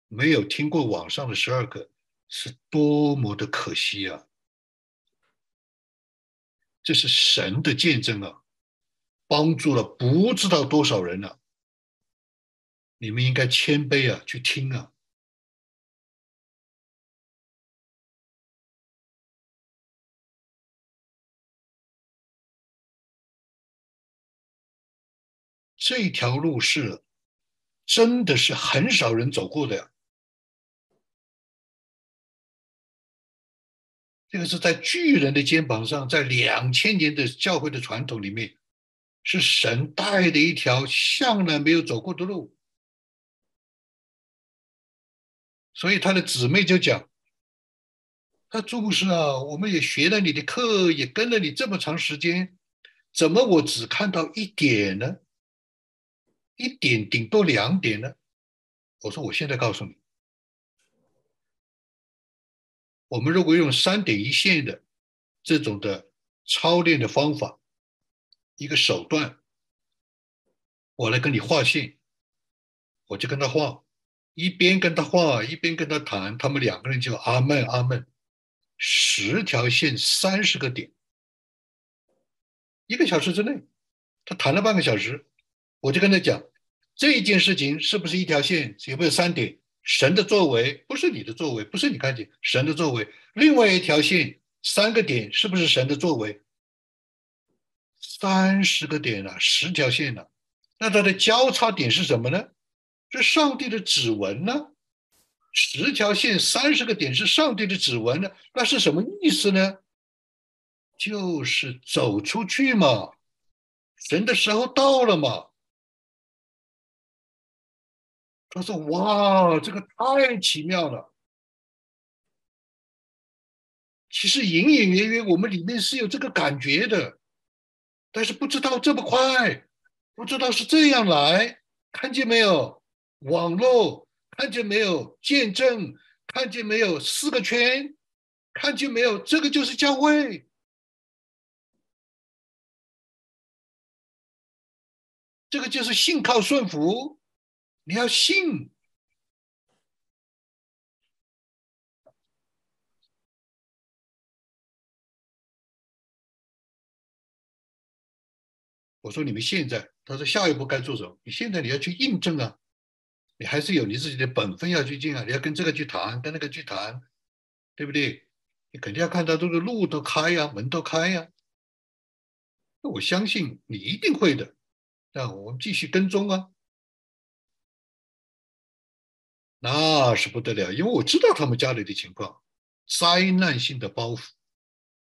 没有听过网上的十二课，是多么的可惜啊！这是神的见证啊，帮助了不知道多少人了。你们应该谦卑啊，去听啊。这条路是真的是很少人走过的呀。这个是在巨人的肩膀上，在两千年的教会的传统里面，是神带的一条向来没有走过的路。所以他的姊妹就讲：“他朱牧师啊，我们也学了你的课，也跟了你这么长时间，怎么我只看到一点呢？一点顶多两点呢？”我说：“我现在告诉你。”我们如果用三点一线的这种的操练的方法，一个手段，我来跟你画线，我就跟他画，一边跟他画，一边跟他谈，他们两个人就阿闷阿闷，十条线三十个点，一个小时之内，他谈了半个小时，我就跟他讲，这一件事情是不是一条线，有没有三点？神的作为不是你的作为，不是你看见神的作为。另外一条线三个点是不是神的作为？三十个点了，十条线了，那它的交叉点是什么呢？是上帝的指纹呢？十条线三十个点是上帝的指纹呢？那是什么意思呢？就是走出去嘛，神的时候到了嘛。他说：“哇，这个太奇妙了！其实隐隐约约，我们里面是有这个感觉的，但是不知道这么快，不知道是这样来。看见没有？网络看见没有？见证看见没有？四个圈看见没有？这个就是教会，这个就是信靠顺服。”你要信，我说你们现在，他说下一步该做什么？你现在你要去印证啊，你还是有你自己的本分要去进啊，你要跟这个去谈，跟那个去谈，对不对？你肯定要看到这个路都开呀，门都开呀。那我相信你一定会的，那我们继续跟踪啊。那是不得了，因为我知道他们家里的情况，灾难性的包袱，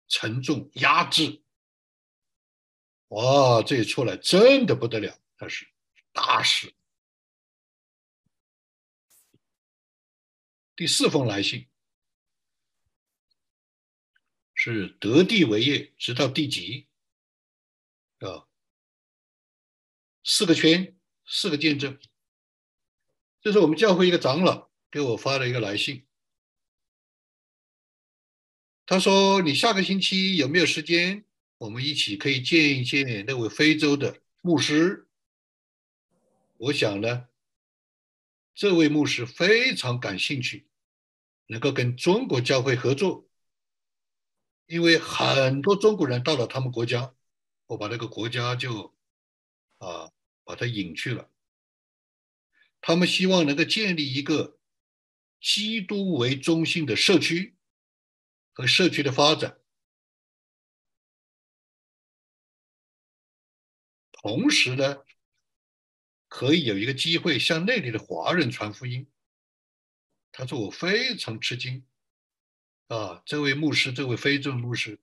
沉重压制。哇，这一出来真的不得了，那是大事。第四封来信是得地为业，直到地极，啊，四个圈，四个见证。这是我们教会一个长老给我发的一个来信，他说：“你下个星期有没有时间？我们一起可以见一见那位非洲的牧师。我想呢，这位牧师非常感兴趣，能够跟中国教会合作，因为很多中国人到了他们国家，我把那个国家就啊把他引去了。”他们希望能够建立一个基督为中心的社区和社区的发展，同时呢，可以有一个机会向那里的华人传福音。他说：“我非常吃惊啊，这位牧师，这位非洲牧师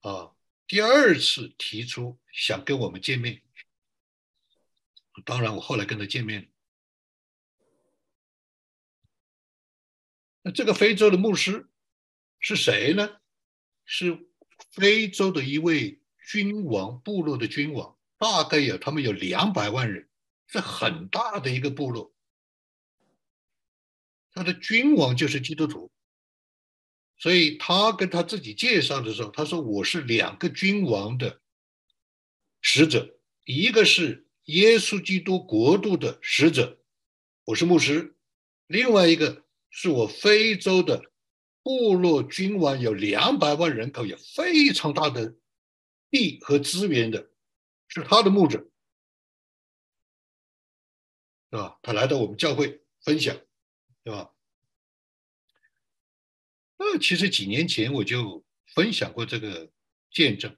啊，第二次提出想跟我们见面。当然，我后来跟他见面。”那这个非洲的牧师是谁呢？是非洲的一位君王部落的君王，大概有他们有两百万人，是很大的一个部落。他的君王就是基督徒，所以他跟他自己介绍的时候，他说：“我是两个君王的使者，一个是耶稣基督国度的使者，我是牧师；另外一个。”是我非洲的部落君王，有两百万人口，有非常大的地和资源的，是他的牧者，是吧？他来到我们教会分享，对吧？那其实几年前我就分享过这个见证，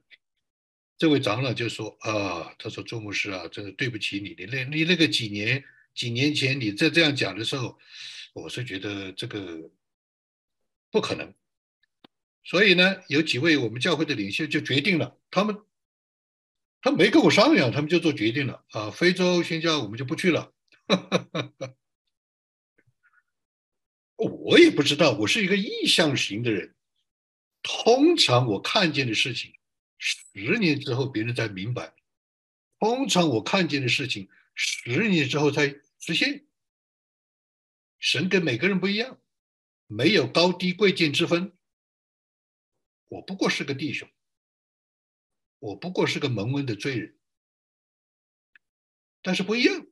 这位长老就说啊，他说周牧师啊，真的对不起你，你那你那个几年几年前你在这样讲的时候，我是觉得这个不可能。所以呢，有几位我们教会的领袖就决定了，他们他没跟我商量，他们就做决定了啊，非洲宣教我们就不去了。我也不知道，我是一个意向型的人，通常我看见的事情，十年之后别人才明白；通常我看见的事情，十年之后才实现。神跟每个人不一样，没有高低贵贱之分。我不过是个弟兄，我不过是个蒙恩的罪人，但是不一样，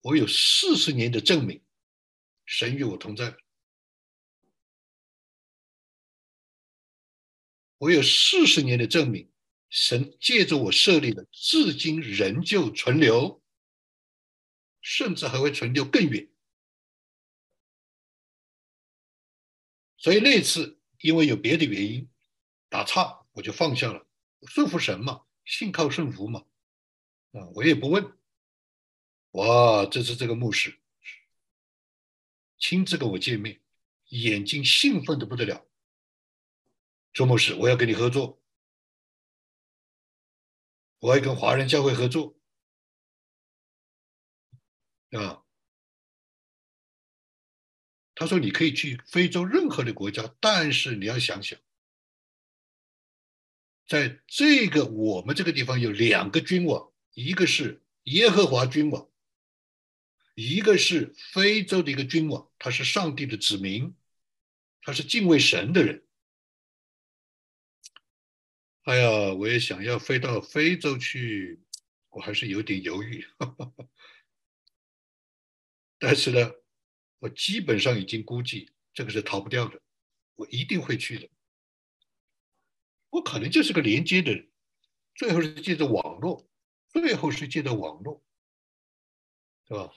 我有四十年的证明，神与我同在。我有四十年的证明，神借着我设立的，至今仍旧存留，甚至还会存留更远。所以那次。因为有别的原因打岔，我就放下了，顺服神嘛，信靠顺服嘛，啊，我也不问。哇，这次这个牧师亲自跟我见面，眼睛兴奋的不得了。周牧师，我要跟你合作，我要跟华人教会合作，啊。他说：“你可以去非洲任何的国家，但是你要想想，在这个我们这个地方有两个君王，一个是耶和华君王，一个是非洲的一个君王，他是上帝的子民，他是敬畏神的人。哎呀，我也想要飞到非洲去，我还是有点犹豫，但是呢。”我基本上已经估计，这个是逃不掉的，我一定会去的。我可能就是个连接的人，最后是借着网络，最后是借着网络，对吧？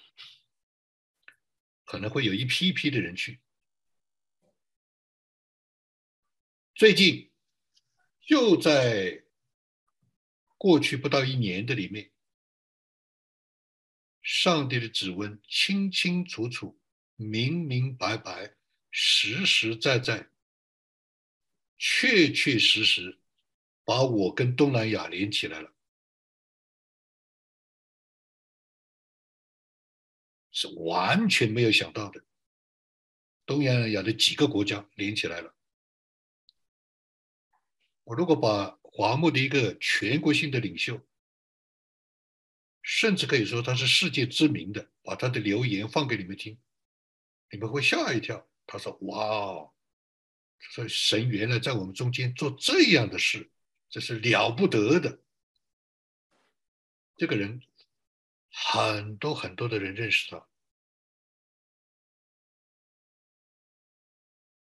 可能会有一批一批的人去。最近就在过去不到一年的里面，上帝的指纹清清楚楚。明明白白、实实在在、确确实实，把我跟东南亚连起来了，是完全没有想到的。东南亚的几个国家连起来了。我如果把华木的一个全国性的领袖，甚至可以说他是世界知名的，把他的留言放给你们听。你们会吓一跳。他说：“哇哦，说神原来在我们中间做这样的事，这是了不得的。这个人很多很多的人认识他，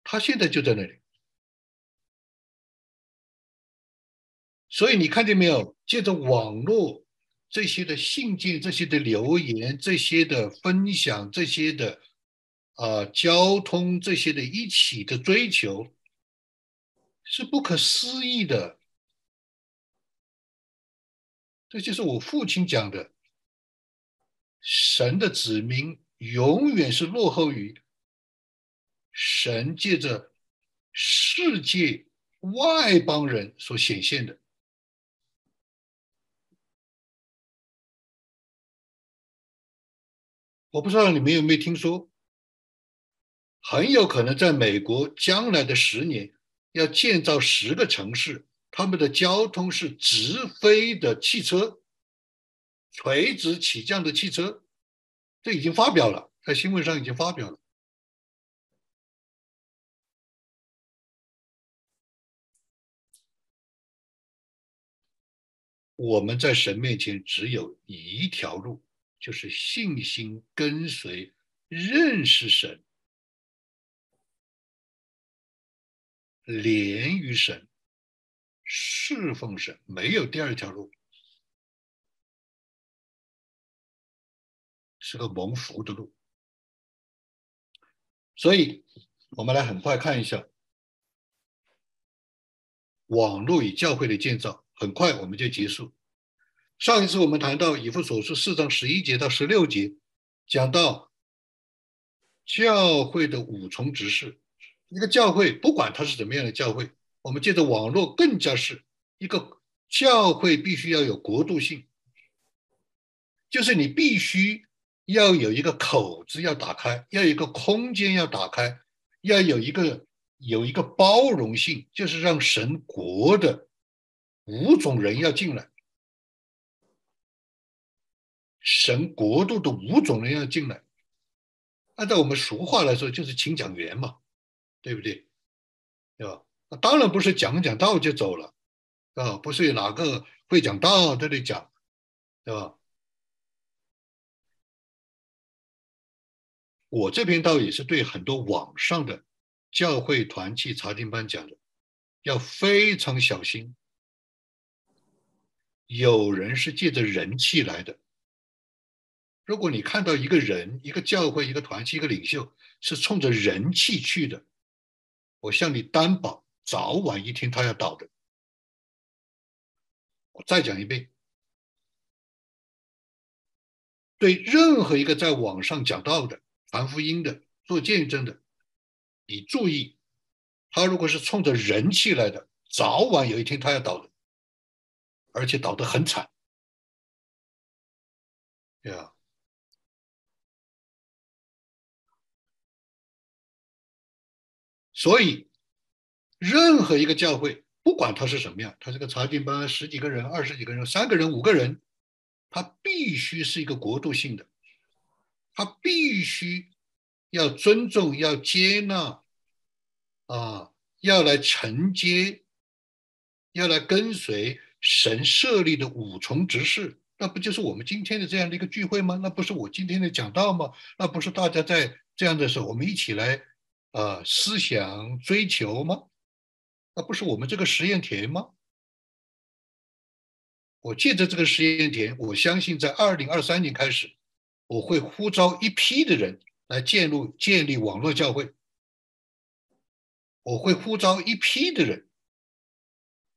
他现在就在那里。所以你看见没有？借着网络这些的信件、这些的留言、这些的分享、这些的。”啊，交通这些的一起的追求是不可思议的。这就是我父亲讲的：神的子民永远是落后于神借着世界外邦人所显现的。我不知道你们有没有听说。很有可能在美国将来的十年要建造十个城市，他们的交通是直飞的汽车，垂直起降的汽车，这已经发表了，在新闻上已经发表了。我们在神面前只有一条路，就是信心跟随，认识神。连于神，侍奉神，没有第二条路，是个蒙福的路。所以，我们来很快看一下网络与教会的建造很快我们就结束。上一次我们谈到以弗所书四章十一节到十六节，讲到教会的五重执事。一个教会不管它是怎么样的教会，我们借着网络更加是一个教会必须要有国度性，就是你必须要有一个口子要打开，要有一个空间要打开，要有一个有一个包容性，就是让神国的五种人要进来。神国度的五种人要进来，按照我们俗话来说，就是请讲员嘛，对不对？对吧？那当然不是讲讲道就走了，啊，不是哪个会讲道都得讲，对吧？我这篇道也是对很多网上的教会团契查经班讲的，要非常小心，有人是借着人气来的。如果你看到一个人、一个教会、一个团契、一个领袖是冲着人气去的，我向你担保，早晚一天他要倒的。我再讲一遍，对任何一个在网上讲道的、传福音的、做见证的，你注意，他如果是冲着人气来的，早晚有一天他要倒的，而且倒得很惨，对啊。所以，任何一个教会，不管它是什么样，它是个查经班，十几个人、二十几个人、三个人、五个人，它必须是一个国度性的，它必须要尊重、要接纳，啊，要来承接，要来跟随神设立的五重执事，那不就是我们今天的这样的一个聚会吗？那不是我今天的讲道吗？那不是大家在这样的时候，我们一起来。啊，思想追求吗？那不是我们这个实验田吗？我借着这个实验田，我相信在二零二三年开始，我会呼召一批的人来建立建立网络教会。我会呼召一批的人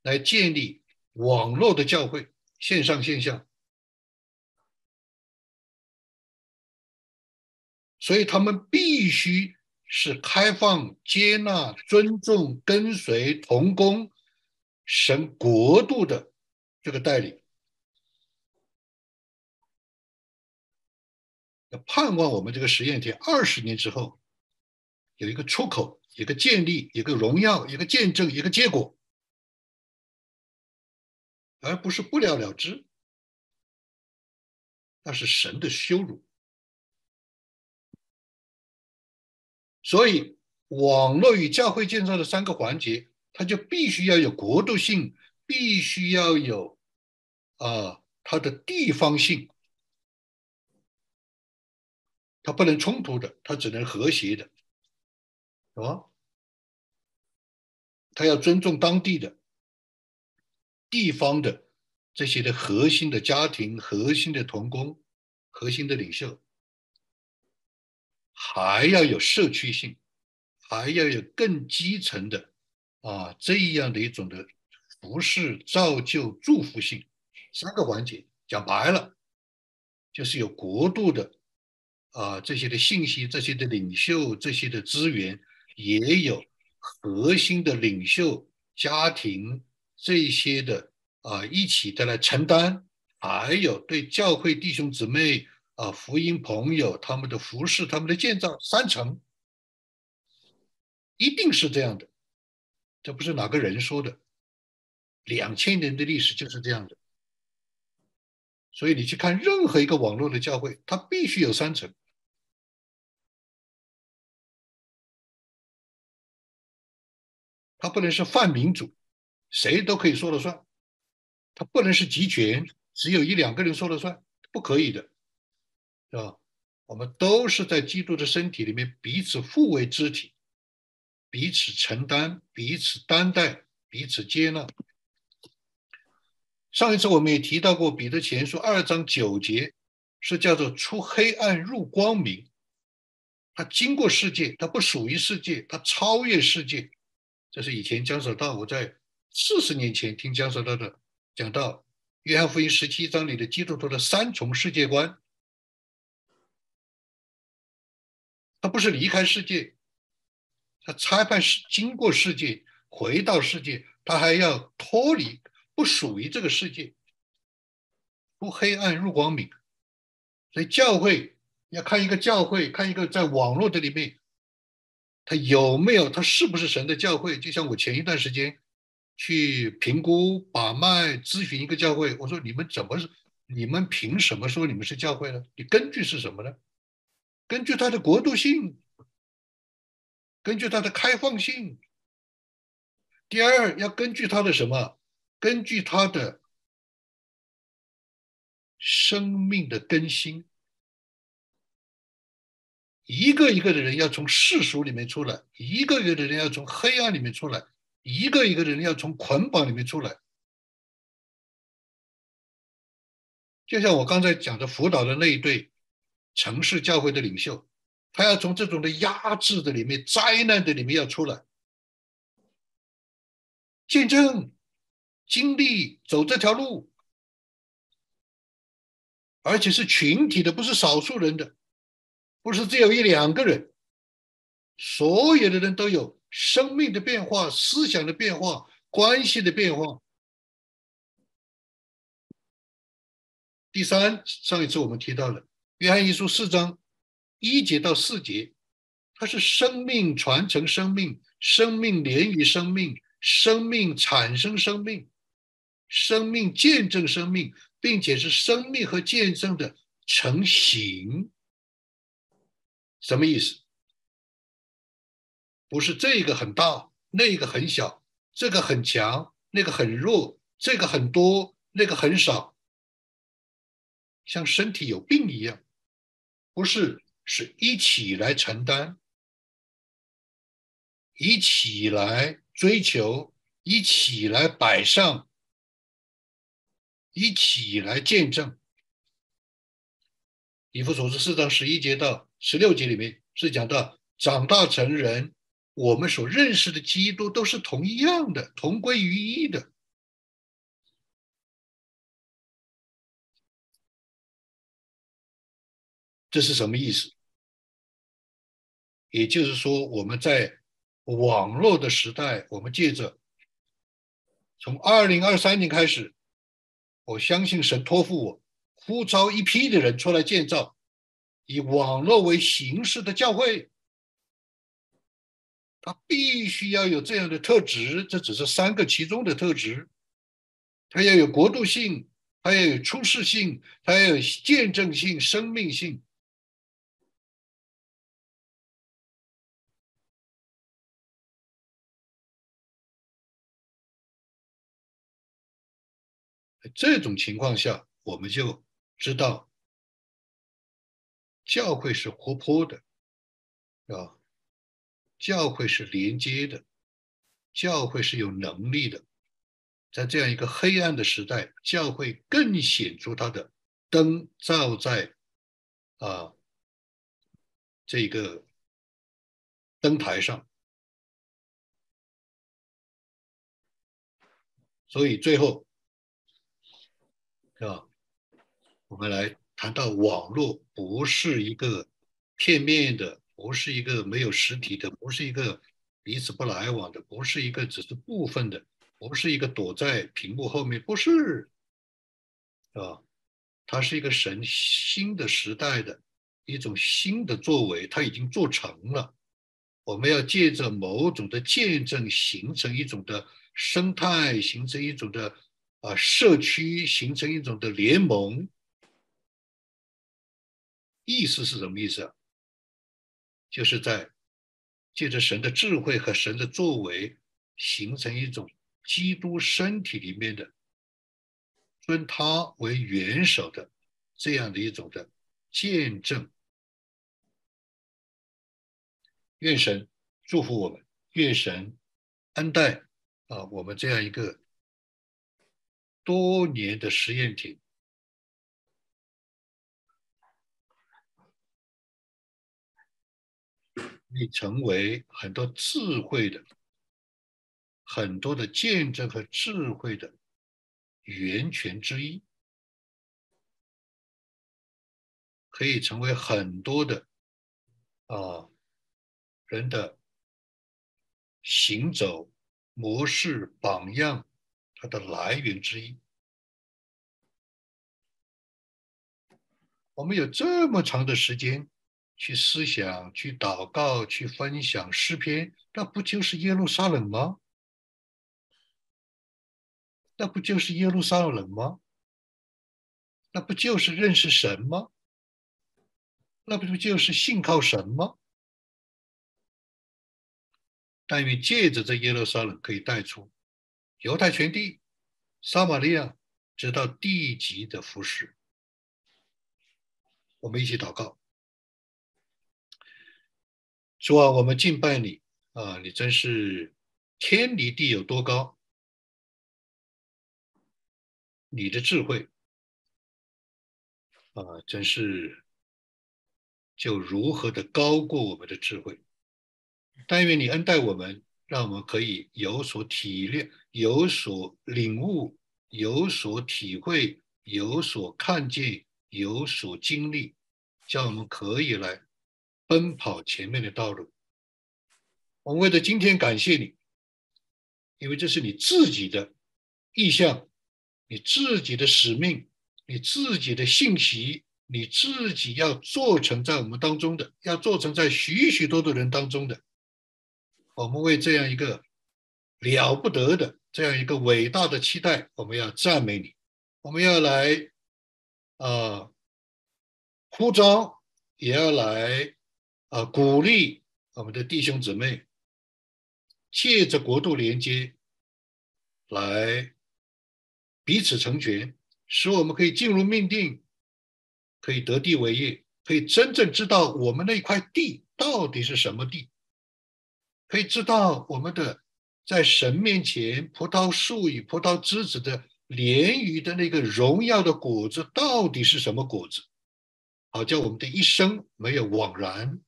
来建立网络的教会，线上线下。所以他们必须。是开放、接纳、尊重、跟随、同工神国度的这个带领，要盼望我们这个实验田二十年之后有一个出口、一个建立、一个荣耀、一个见证、一个结果，而不是不了了之，那是神的羞辱。所以，网络与教会建设的三个环节，它就必须要有国度性，必须要有啊它的地方性，它不能冲突的，它只能和谐的，什么？它要尊重当地的地方的这些的核心的家庭、核心的童工、核心的领袖。还要有社区性，还要有更基层的啊这样的一种的服饰造就祝福性，三个环节讲白了，就是有国度的啊这些的信息，这些的领袖，这些的资源，也有核心的领袖家庭这些的啊一起的来承担，还有对教会弟兄姊妹。啊，福音朋友，他们的服饰，他们的建造，三层，一定是这样的，这不是哪个人说的，两千年的历史就是这样的。所以你去看任何一个网络的教会，它必须有三层，它不能是泛民主，谁都可以说了算，它不能是集权，只有一两个人说了算，不可以的。是吧？我们都是在基督的身体里面彼此互为肢体，彼此承担，彼此担待，彼此接纳。上一次我们也提到过，彼得前书二章九节是叫做出黑暗入光明。他经过世界，他不属于世界，他超越世界。这是以前江守道我在四十年前听江守道的讲到约翰福音十七章里的基督徒的三重世界观，他不是离开世界，他裁判是经过世界回到世界，他还要脱离不属于这个世界，出黑暗入光明。所以教会要看一个教会，看一个在网络的里面，他有没有，他是不是神的教会？就像我前一段时间去评估把脉咨询一个教会，我说你们怎么？你们凭什么说你们是教会呢？你根据是什么呢？根据它的国度性，根据它的开放性。第二，要根据它的什么？根据它的。生命的更新，一个一个的人要从世俗里面出来，一个一个的人要从黑暗里面出来，一个一个的人要从捆绑里面出来。就像我刚才讲的辅导的那一对城市教会的领袖，他要从这种的压制的里面、灾难的里面要出来，见证、经历、走这条路。而且是群体的，不是少数人的，不是只有一两个人，所有的人都有生命的变化、思想的变化、关系的变化。第三，上一次我们提到了《约翰一书》四章一节到四节，它是生命传承生命，生命连于生命，生命产生生命，生命见证生命。并且是生命和见证的成型，什么意思？不是这个很大，那个很小，这个很强，那个很弱，这个很多，那个很少，像身体有病一样，不是，是一起来承担，一起来追求，一起来摆上。一起来见证，《以弗所书四章十一节到十六节里面是讲到长大成人，我们所认识的基督都是同一样的，同归于一的。这是什么意思？也就是说，我们在网络的时代，我们借着从二零二三年开始。我相信神托付我，呼召一批的人出来建造以网络为形式的教会。他必须要有这样的特质，这只是三个其中的特质。他要有国度性，他要有出世性，他要有见证性、生命性。这种情况下，我们就知道教会是活泼的，啊，教会是连接的，教会是有能力的。在这样一个黑暗的时代，教会更显出它的灯照在啊这个灯台上，所以最后。是吧？我们来谈到网络不是一个片面的，不是一个没有实体的，不是一个彼此不来往的，不是一个只是部分的，不是一个躲在屏幕后面，不是，是吧？它是一个神新的时代的一种新的作为，它已经做成了。我们要借着某种的见证，形成一种的生态，形成一种的。啊，社区形成一种的联盟，意思是什么意思啊？就是在借着神的智慧和神的作为，形成一种基督身体里面的尊他为元首的这样的一种的见证。愿神祝福我们，愿神恩待啊，我们这样一个。多年的实验体，你成为很多智慧的、很多的见证和智慧的源泉之一，可以成为很多的啊人的行走模式榜样，它的来源之一。我们有这么长的时间去思想、去祷告、去分享诗篇，那不就是耶路撒冷吗？那不就是耶路撒冷吗？那不就是认识神吗？那不就是信靠神吗？但愿借着这耶路撒冷，可以带出犹太全地、撒玛利亚，直到地极的服饰。我们一起祷告，主啊，我们敬拜你啊！你真是天离地有多高？你的智慧啊，真是就如何的高过我们的智慧。但愿你恩待我们，让我们可以有所体谅、有所领悟、有所体会、有所看见、有所经历，叫我们可以来奔跑前面的道路。我们为了今天感谢你，因为这是你自己的意向。你自己的使命，你自己的信息，你自己要做成在我们当中的，要做成在许许多多人当中的。我们为这样一个了不得的、这样一个伟大的期待，我们要赞美你，我们要来啊呼召，也要来啊鼓励我们的弟兄姊妹，借着国度连接来。彼此成全，使我们可以进入命定，可以得地为业，可以真正知道我们那块地到底是什么地，可以知道我们的在神面前葡萄树与葡萄枝子的连于的那个荣耀的果子到底是什么果子，好叫我们的一生没有枉然，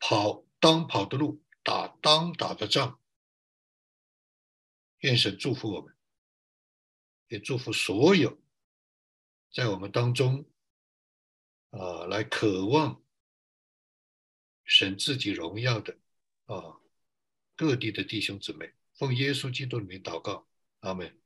跑当跑的路，打当打的仗。愿神祝福我们。也祝福所有在我们当中啊，来渴望神自己荣耀的啊各地的弟兄姊妹，奉耶稣基督的名祷告，阿门。